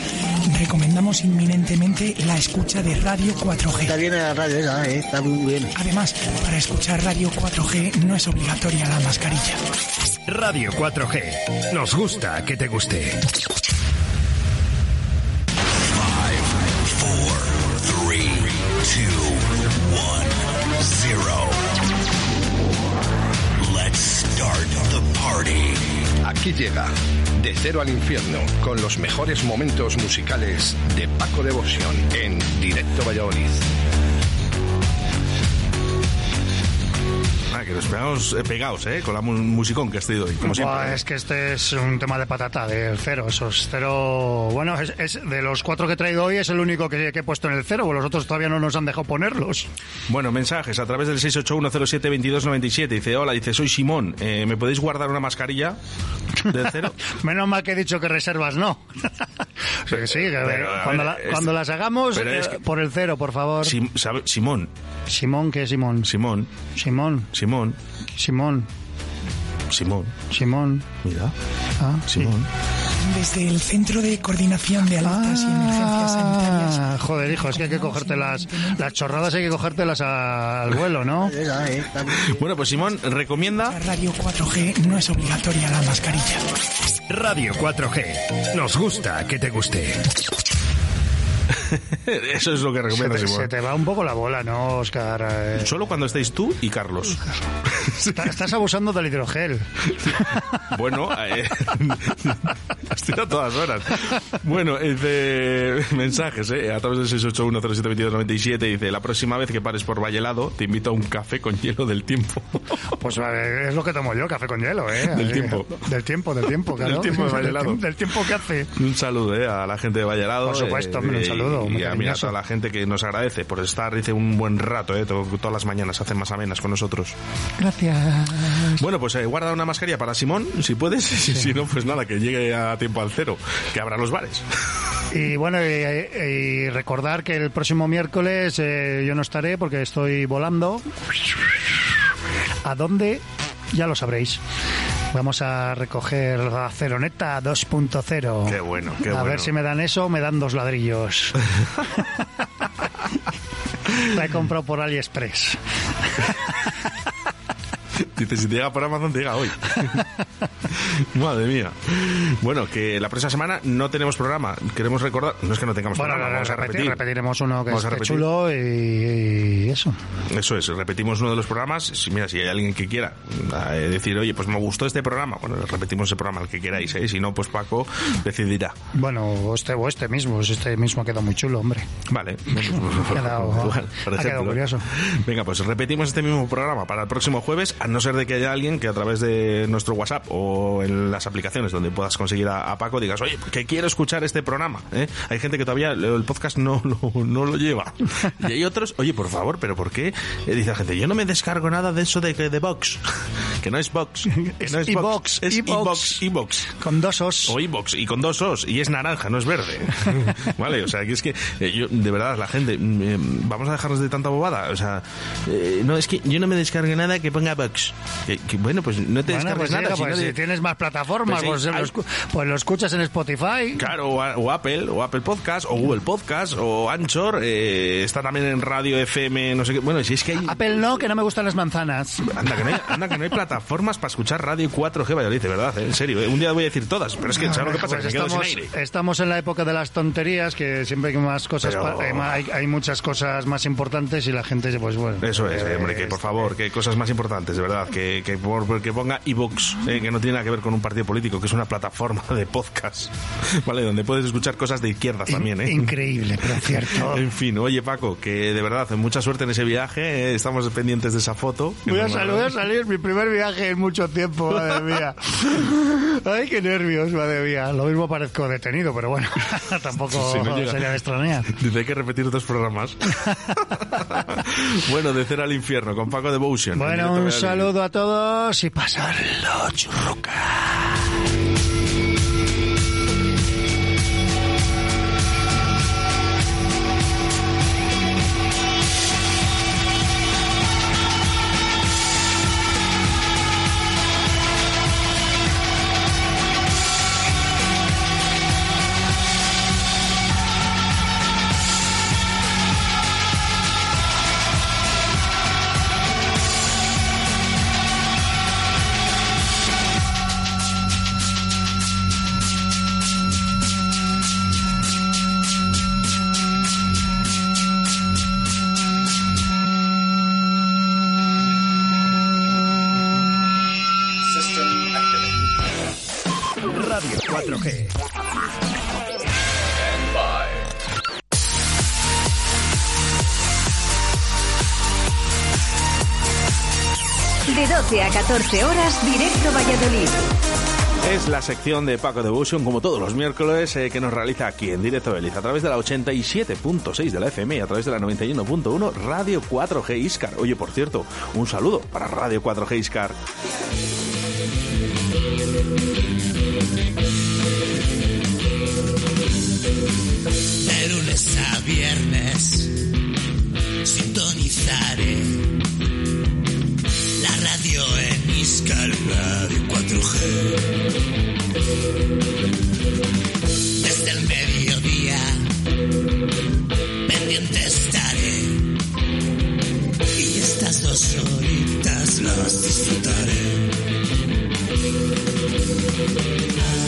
recomendamos inminentemente la escucha de Radio 4G. Está bien la radio está muy bien. Además, para escuchar Radio 4G no es obligatoria la mascarilla. Radio 4G. Nos gusta que te guste. Cero al Infierno con los mejores momentos musicales de Paco Devoción en Directo Valladolid. Ah, que nos pegamos eh, pegados, ¿eh? Con la mu- musicón que has tenido hoy, como siempre. Buah, es que este es un tema de patata, del cero. Esos cero. Bueno, es, es- de los cuatro que he traído hoy es el único que, que he puesto en el cero, porque los otros todavía no nos han dejado ponerlos. Bueno, mensajes a través del 681072297. Dice, hola, dice, soy Simón. Eh, ¿Me podéis guardar una mascarilla del cero? Menos mal que he dicho que reservas no. Sí, sí, que Pero, cuando, ver, la- es- cuando las hagamos, pero es eh, que- por el cero, por favor. Sim- sabe- Simón. Simón, ¿qué es Simón? Simón. Simón. Simón. Simón. Simón. Simón. Mira. Ah, Simón. Desde el Centro de Coordinación de Alertas y Emergencias Sanitarias. Ah, joder, hijo, es que hay que cogerte las, las chorradas, hay que cogértelas al vuelo, ¿no? Bueno, pues Simón recomienda. Radio 4G no es obligatoria la mascarilla. Radio 4G. Nos gusta que te guste. Eso es lo que Se recomienda te, se te va un poco la bola, ¿no, Oscar? Eh, Solo cuando estéis tú y Carlos. está- estás abusando del hidrogel. Bueno, eh, estoy a todas horas. Bueno, dice mensajes, eh, a través del 681072297 dice, la próxima vez que pares por Vallelado te invito a un café con hielo del tiempo. Pues eh, es lo que tomo yo, café con hielo, ¿eh? Del tiempo. Del tiempo, del tiempo, claro. Del tiempo de Vallelado. Del, tiempo que hace. Un saludo eh, a la gente de Vallelado. Por supuesto, hombre, un saludo, Y muy a, mira, a toda la gente que nos agradece por estar, dice, un buen rato, eh, to- todas las mañanas hacen más amenas con nosotros. Gracias. Bueno, pues eh, guarda una mascarilla para Simón, si puedes. Y si no, pues nada, que llegue a tiempo al cero, que abra los bares. Y bueno, y, y recordar que el próximo miércoles eh, yo no estaré porque estoy volando. ¿A dónde? Ya lo sabréis. Vamos a recoger la Ceroneta 2.0. Qué bueno, qué a bueno. ver si me dan eso o me dan dos ladrillos. la he comprado por AliExpress. Dice, si te llega por Amazon, te llega hoy. Madre mía. Bueno, que la próxima semana no tenemos programa. Queremos recordar. No es que no tengamos Bueno, programa, vamos a repetir- repetir. repetiremos uno que repetir. chulo y, y eso. Eso es, repetimos uno de los programas. Si, mira, si hay alguien que quiera eh, decir, oye, pues me gustó este programa, bueno, repetimos ese programa, el que queráis, ¿eh? Si no, pues Paco decidirá. Bueno, este o este mismo, este mismo ha quedado muy chulo, hombre. Vale. Ha quedado- Por ha quedado curioso. Venga, pues repetimos este mismo programa para el próximo jueves, a no ser de que haya alguien que a través de nuestro WhatsApp o en las aplicaciones donde puedas conseguir a, a Paco digas, oye, que quiero escuchar este programa. ¿eh? Hay gente que todavía el podcast no, lo- no lo lleva. Y hay otros, oye, por favor, pero ¿por qué? Eh, dice la gente, yo no me descargo nada de eso de, de Vox. Que no es Vox. Que no es Vox. Es iVox. iVox. iVox. Con dos os. O iVox. Y con dos os. Y es naranja, no es verde. vale, o sea, que es que eh, yo, de verdad, la gente, mm, eh, vamos a dejarnos de tanta bobada. O sea, eh, no, es que yo no me descargue nada que ponga Vox. Que- que, bueno, pues no te Bueno, pues, nada. si pues si tienes más plataformas, Pues pues, sí, lo, hay- escu- pues lo escuchas en Spotify. Claro, o, o Apple, o Apple Podcast, o Google Podcast, o Anchor, eh, está también en Radio FM, no sé qué. Bueno, si es que hay... Apple no, que no me gustan las manzanas. Anda que, no hay, anda que no hay plataformas para escuchar Radio 4G Valladolid, de verdad, eh, en serio. eh. Un día voy a decir todas, pero es que, ¿sabes lo que pasa? Pues que me quedo sin estamos, aire. estamos en la época de las tonterías, que siempre hay más cosas, Pero- eh, hay, hay muchas cosas más importantes y la gente, pues bueno. Eso es, eh, eh, hombre, que por favor, que hay cosas más importantes, de verdad, que, que, por- que ponga iVoox, eh, que no tiene nada que ver con un partido político, que es una plataforma de podcast, ¿vale? Donde puedes escuchar cosas de izquierdas también, ¿eh? Increíble, pero cierto. En fin, oye Paco, que de verdad, mucha suerte en ese viaje, eh, estamos pendientes de esa foto. Voy a, nos sal- mandas. voy a salir mi primer viaje en mucho tiempo, madre mía. Ay, qué nervios, madre mía. Lo mismo parezco detenido, pero bueno, tampoco Si no sería de extrañar. Dice hay que repetir otros programas. bueno, de cero al infierno, con Paco Devotion. Bueno, un Valladolid. A todos y pasarlo churruca. 4G. De 12 a 14 horas, directo Valladolid. Es la sección de Paco Devotion, como todos los miércoles, eh, que nos realiza aquí en Directo Beliz, a través de la 87.6 de la FM y a través de la 91.1 Radio 4G Iscar. Oye, por cierto, un saludo para Radio 4G Iscar. Viernes sintonizaré la radio en Iscar Radio 4G. Desde el mediodía pendiente estaré y estas dos horitas las disfrutaré.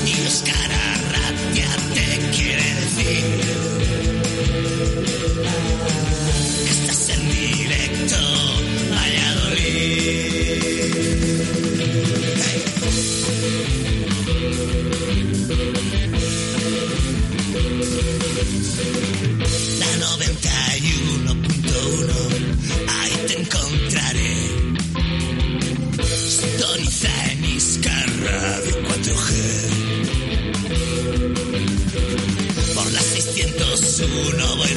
Y Oscar Arratia te quiere decir una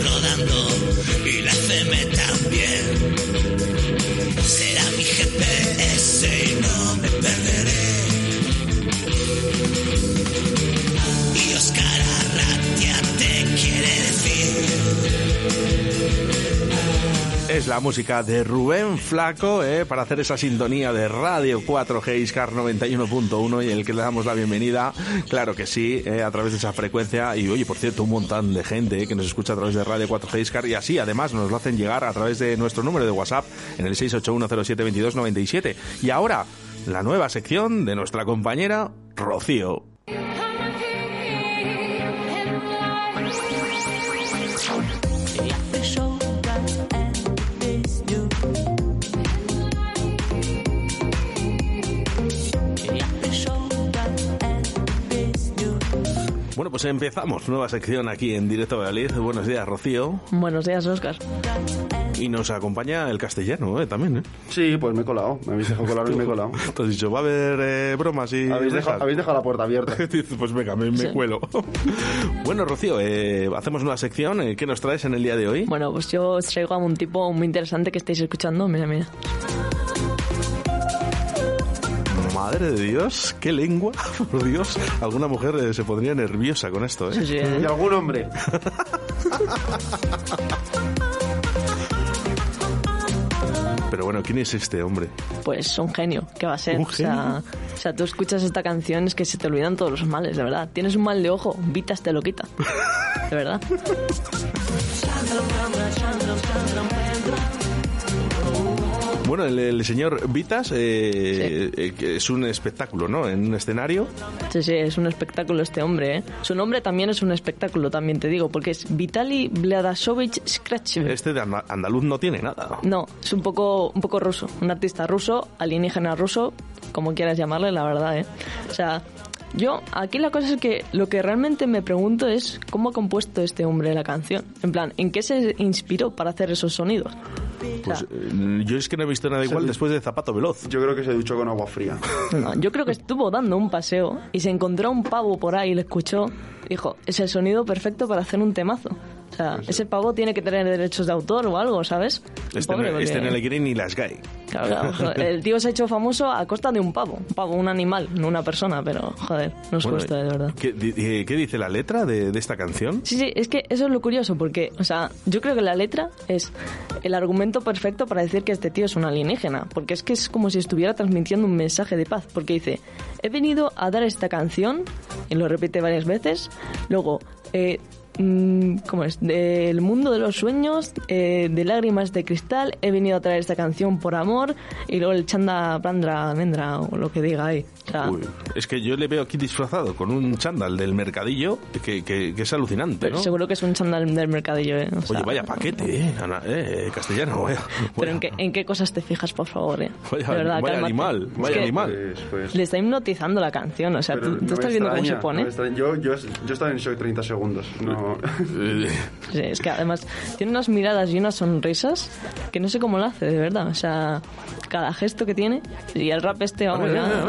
Es la música de Rubén Flaco eh, para hacer esa sintonía de Radio 4G Iscar 91.1 y el que le damos la bienvenida, claro que sí, eh, a través de esa frecuencia. Y oye, por cierto, un montón de gente eh, que nos escucha a través de Radio 4G Iscar y así además nos lo hacen llegar a través de nuestro número de WhatsApp en el 681072297. Y ahora, la nueva sección de nuestra compañera Rocío. Bueno, pues empezamos nueva sección aquí en Directo Valladolid. Buenos días, Rocío. Buenos días, Oscar. Y nos acompaña el castellano, ¿eh? También, ¿eh? Sí, pues me he colado. Me habéis dejado colar y me he colado. Te has dicho, va a haber eh, bromas y... Habéis dejado, dejas? habéis dejado la puerta abierta. Pues venga, me, me Sí. cuelo. bueno, Rocío, eh, hacemos una sección. eh, ¿Qué nos traes en el día de hoy? Bueno, pues yo os traigo a un tipo muy interesante que estáis escuchando. Mira, mira. Madre de Dios, qué lengua. Por Dios, alguna mujer eh, se pondría nerviosa con esto, ¿eh? Sí, sí, ¿eh? Y algún hombre. Pero bueno, ¿quién es este hombre? Pues un genio, ¿qué va a ser? ¿Un O sea, o sea, tú escuchas esta canción es que se te olvidan todos los males, de verdad. Tienes un mal de ojo, Vitas te lo quita. De verdad. Bueno, el, el señor Vitas eh, eh, es un espectáculo, ¿no? En un escenario. Sí, sí, es un espectáculo este hombre, ¿eh? Su nombre también es un espectáculo, también te digo, porque es Vitaly Vladasovich Skrachov. Este de anda- andaluz no tiene nada. No, es un poco, un poco ruso. Un artista ruso, alienígena ruso, como quieras llamarle, la verdad, ¿eh? O sea, yo, aquí la cosa es que lo que realmente me pregunto es cómo ha compuesto este hombre la canción. En plan, ¿en qué se inspiró para hacer esos sonidos? Pues eh, yo es que no he visto nada igual después de Zapato Veloz. Yo creo que se duchó con agua fría. No, yo creo que estuvo dando un paseo y se encontró a un pavo por ahí y le escuchó. Dijo, es el sonido perfecto para hacer un temazo. O sea, ese pavo tiene que tener derechos de autor o algo, ¿sabes? Este, Pobre, no, este porque- no le quiere ni las gay. Claro, claro, el tío se ha hecho famoso a costa de un pavo. Un pavo, un animal, no una persona, pero joder, nos Bueno, cuesta de verdad. ¿Qué, di- qué dice la letra de, de esta canción? Sí, sí, es que eso es lo curioso, porque, o sea, yo creo que la letra es el argumento perfecto para decir que este tío es un alienígena, porque es que es como si estuviera transmitiendo un mensaje de paz, porque dice, he venido a dar esta canción, y lo repite varias veces, luego, eh, ¿cómo es? Del mundo de los sueños, eh, de lágrimas de cristal, he venido a traer esta canción por amor y luego el chanda prandra mendra o lo que diga ahí. O sea, Uy, es que yo le veo aquí disfrazado con un chándal del mercadillo que, que- que es alucinante, pero ¿no? seguro que es un chándal del mercadillo, ¿eh? O sea, Oye, vaya paquete, ¿eh? Ana, eh, castellano, vaya. Pero ¿en qué, ¿en qué cosas te fijas, por favor? Eh? Vaya, de verdad, vaya animal, Es vaya que animal. Le está hipnotizando la canción, o sea, Pero tú, tú estás viendo cómo se pone. yo, yo, yo estaba en shock 30 segundos. No. Sí, es que además tiene unas miradas y unas sonrisas que no sé cómo lo hace, de verdad. O sea, cada gesto que tiene y el rap este, vamos, ya...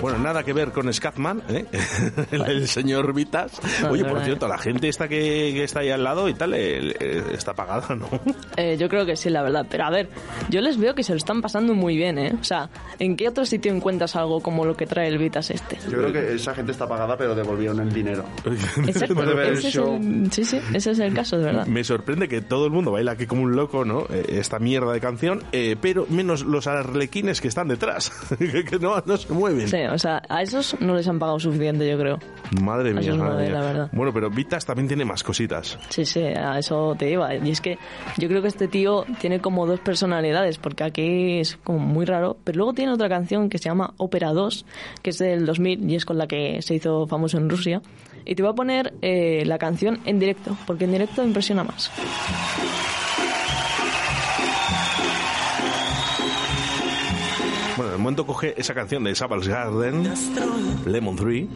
Bueno, nada que ver con Scatman, ¿eh? el, el señor Vitas. Oye, por verdad, cierto, la gente esta que, que está ahí al lado y tal, eh, eh, está pagada, ¿no? Eh, yo creo que sí, la verdad. Pero a ver, yo les veo que se lo están pasando muy bien, ¿eh? O sea, ¿en qué otro sitio encuentras algo como lo que trae el Vitas este? Yo creo que esa gente está pagada, pero devolvieron el dinero. Exacto, de ver el ese es show. el- sí, sí, ese es el caso, de verdad. Me sorprende que todo el mundo baila aquí como un loco, ¿no? Eh, esta mierda de canción, eh, pero menos los arlequines que están detrás, que que no, no se mueven. Sí, o sea, a esos no les han pagado suficiente, yo creo. Madre mía, no madre es mía. la verdad. Bueno, pero Vitas también tiene más cositas. Sí, sí, a eso te iba. Y es que yo creo que este tío tiene como dos personalidades, porque aquí es como muy raro, pero luego tiene otra canción que se llama Ópera 2, que es del 2000 y es con la que se hizo famoso en Rusia. Y te voy a poner eh, la canción en directo, porque en directo impresiona más. momento coge esa canción de Savage Garden, Lemon Tree,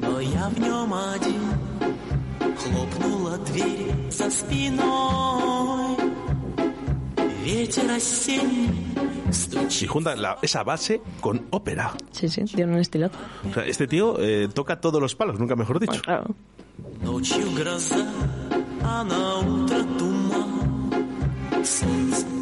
y junta la, esa base con ópera. Sí, sí, tiene un estilazo. O sea, este tío eh, toca todos los palos, nunca mejor dicho. Bueno, claro.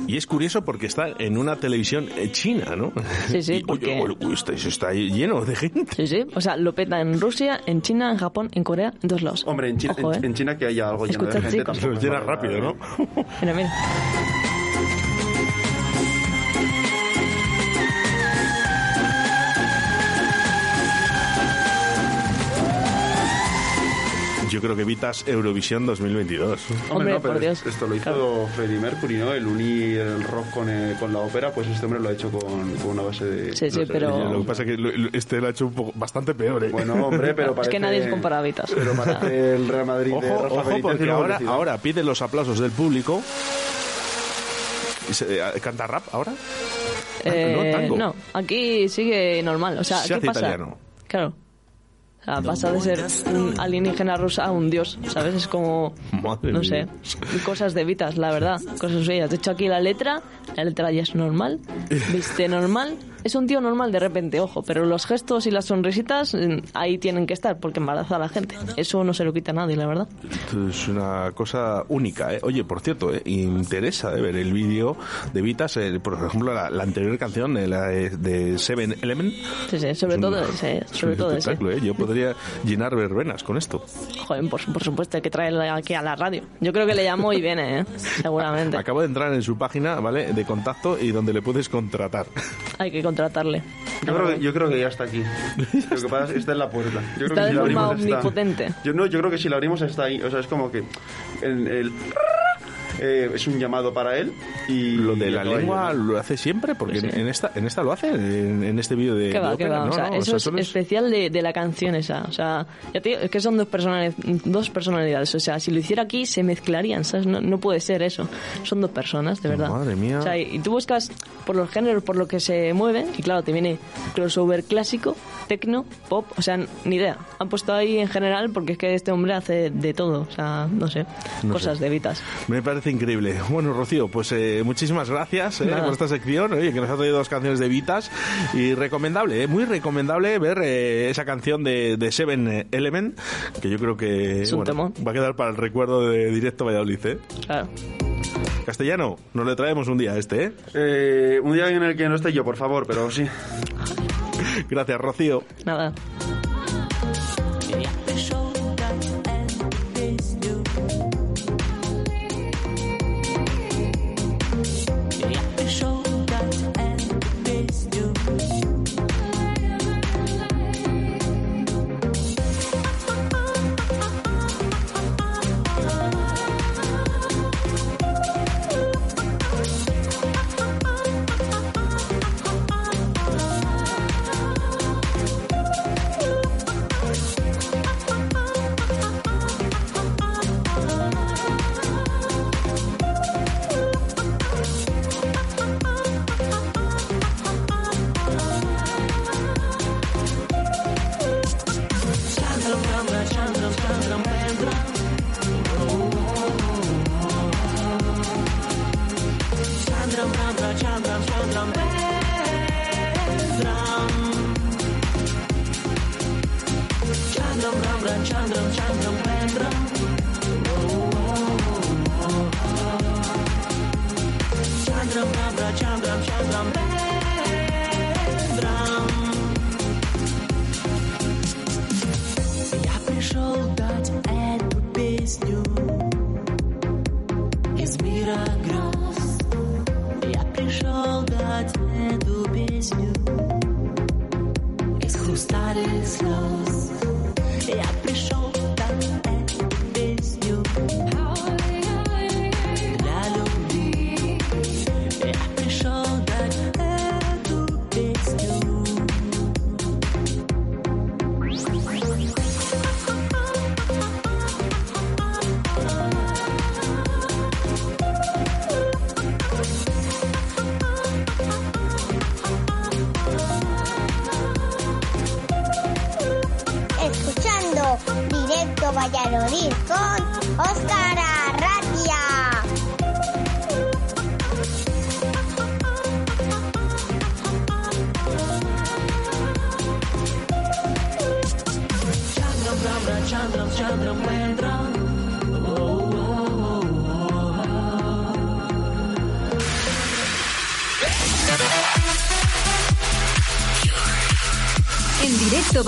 Y es curioso porque está en una televisión eh, china, ¿no? Sí, sí, Y, oye, porque- oye, uy, está, está lleno de gente. Sí, sí. O sea, lo peta en Rusia, en China, en Japón, en Corea, en todos lados. Hombre, en China, Ojo, en, ¿eh? en China que haya algo lleno de gente. chicos. tampoco llena rápido, ¿no? Mira, mira. Yo creo que Vitas Eurovisión 2022. Hombre, no, pero por Dios. Esto lo hizo Freddie Mercury, ¿no? El unir el rock con, eh, con la ópera, pues este hombre lo ha hecho con, con una base de... Sí, sí, pero... Lo que pasa es que este lo ha hecho un poco bastante peor, ¿eh? Bueno, hombre, pero Es parece... que nadie se compara a Vitas. Pero parece el Real Madrid de Ojo, Rafa ojo, Benítez porque ahora, ahora pide los aplausos del público. ¿Y se- eh, ¿Canta rap ahora? Eh, no, tango. no, aquí sigue normal. O sea, Se ¿qué hace pasa? italiano. Claro. Sea, pasa de ser un alienígena rusa a un dios, ¿sabes? Es como, Madre no mía. sé, cosas de Vitas, la verdad, cosas suyas. De hecho, aquí la letra, la letra ya es normal, viste normal, es un tío normal de repente, ojo, pero los gestos y las sonrisitas mm, ahí tienen que estar porque embaraza a la gente. Eso no se lo quita a nadie, la verdad. Esto es una cosa única, ¿eh? Oye, por cierto, ¿eh? interesa ¿eh? ver el vídeo de Vitas, eh, por ejemplo, la, la anterior canción, eh, la de, de Seven Element. Sí, sí, sobre Es un- todo ese, es sobre un todo ese. ¿eh? Yo podría llenar verbenas con esto. Joder, por, por supuesto, hay que traerle aquí a la radio. Yo creo que le llamo y viene, ¿eh? Seguramente. Acabo de entrar en su página, ¿vale? De contacto y donde le puedes contratar. Hay que contratarle. Yo creo, que, yo creo que ya está aquí. Lo que pasa es que está en la puerta. Yo creo Está que de si forma abrimos está- omnipotente. Yo no, yo creo que si la abrimos está ahí. O sea, es como que el, el- eh, es un llamado para él y Lo de y la lengua lo hace siempre, porque en- en esta en esta lo hace, en, en este vídeo de, Que va, de que ópera, va. ¿no? o sea, no, eso es solo es- especial de, de la canción esa. O sea, ya te digo, es que son dos, personali- dos personalidades. O sea, si lo hiciera aquí, se mezclarían, ¿sabes? No, no puede ser eso. Son dos personas, de verdad. Madre mía. O sea, y tú buscas por los géneros por lo que se mueven, y claro, te viene crossover clásico, tecno, pop, o sea, ni idea. Han puesto ahí en general porque es que este hombre hace de todo. O sea, no sé, No cosas sé. de vitas. Me parece increíble. Bueno, Rocío, pues eh, muchísimas gracias eh, por esta sección, oye, que nos ha traído dos canciones de Vitas y recomendable, eh, muy recomendable ver eh, esa canción de, de Seven Element, que yo creo que va a quedar para el recuerdo de Directo Valladolid. ¿eh? Claro. Castellano, nos le traemos un día a este, ¿eh? Eh, un día en el que no esté yo, por favor, pero sí. Gracias, Rocío. Nada.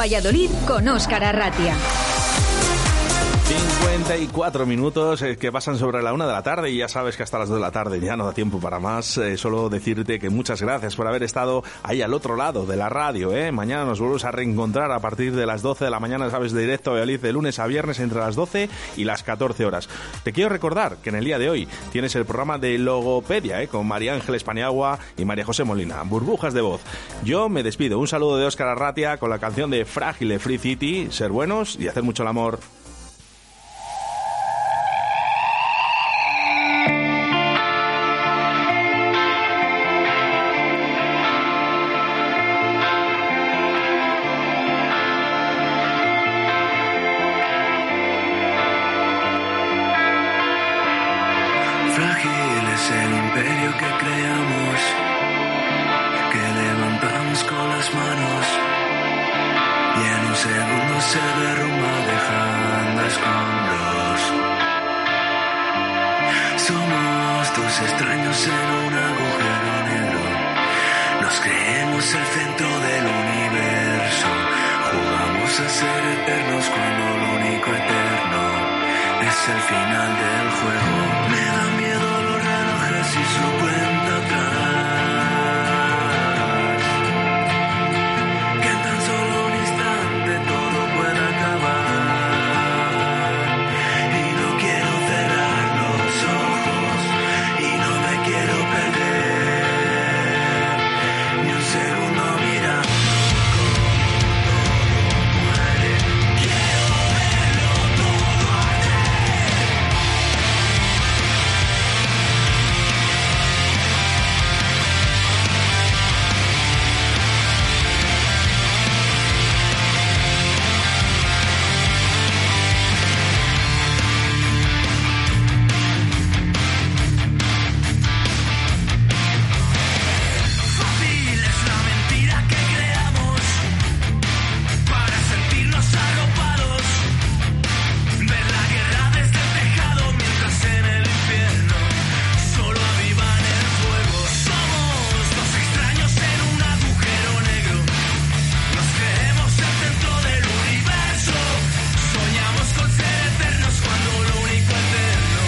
Valladolid con Óscar Arratia. 54 minutos eh, que pasan sobre la una de la tarde y ya sabes que hasta las 2 de la tarde ya no da tiempo para más. Eh, solo decirte que muchas gracias por haber estado ahí al otro lado de la radio. ¿eh? Mañana nos volvemos a reencontrar a partir de las 12 de la mañana, sabes, de directo a Valladolid de lunes a viernes entre las 12 y las 14 horas. Te quiero recordar que en el día de hoy tienes el programa de Logopedia ¿eh? con María Ángeles Paniagua y María José Molina. Burbujas de voz. Yo me despido. Un saludo de Óscar Arratia con la canción de Frágil Free City. Ser buenos y hacer mucho el amor.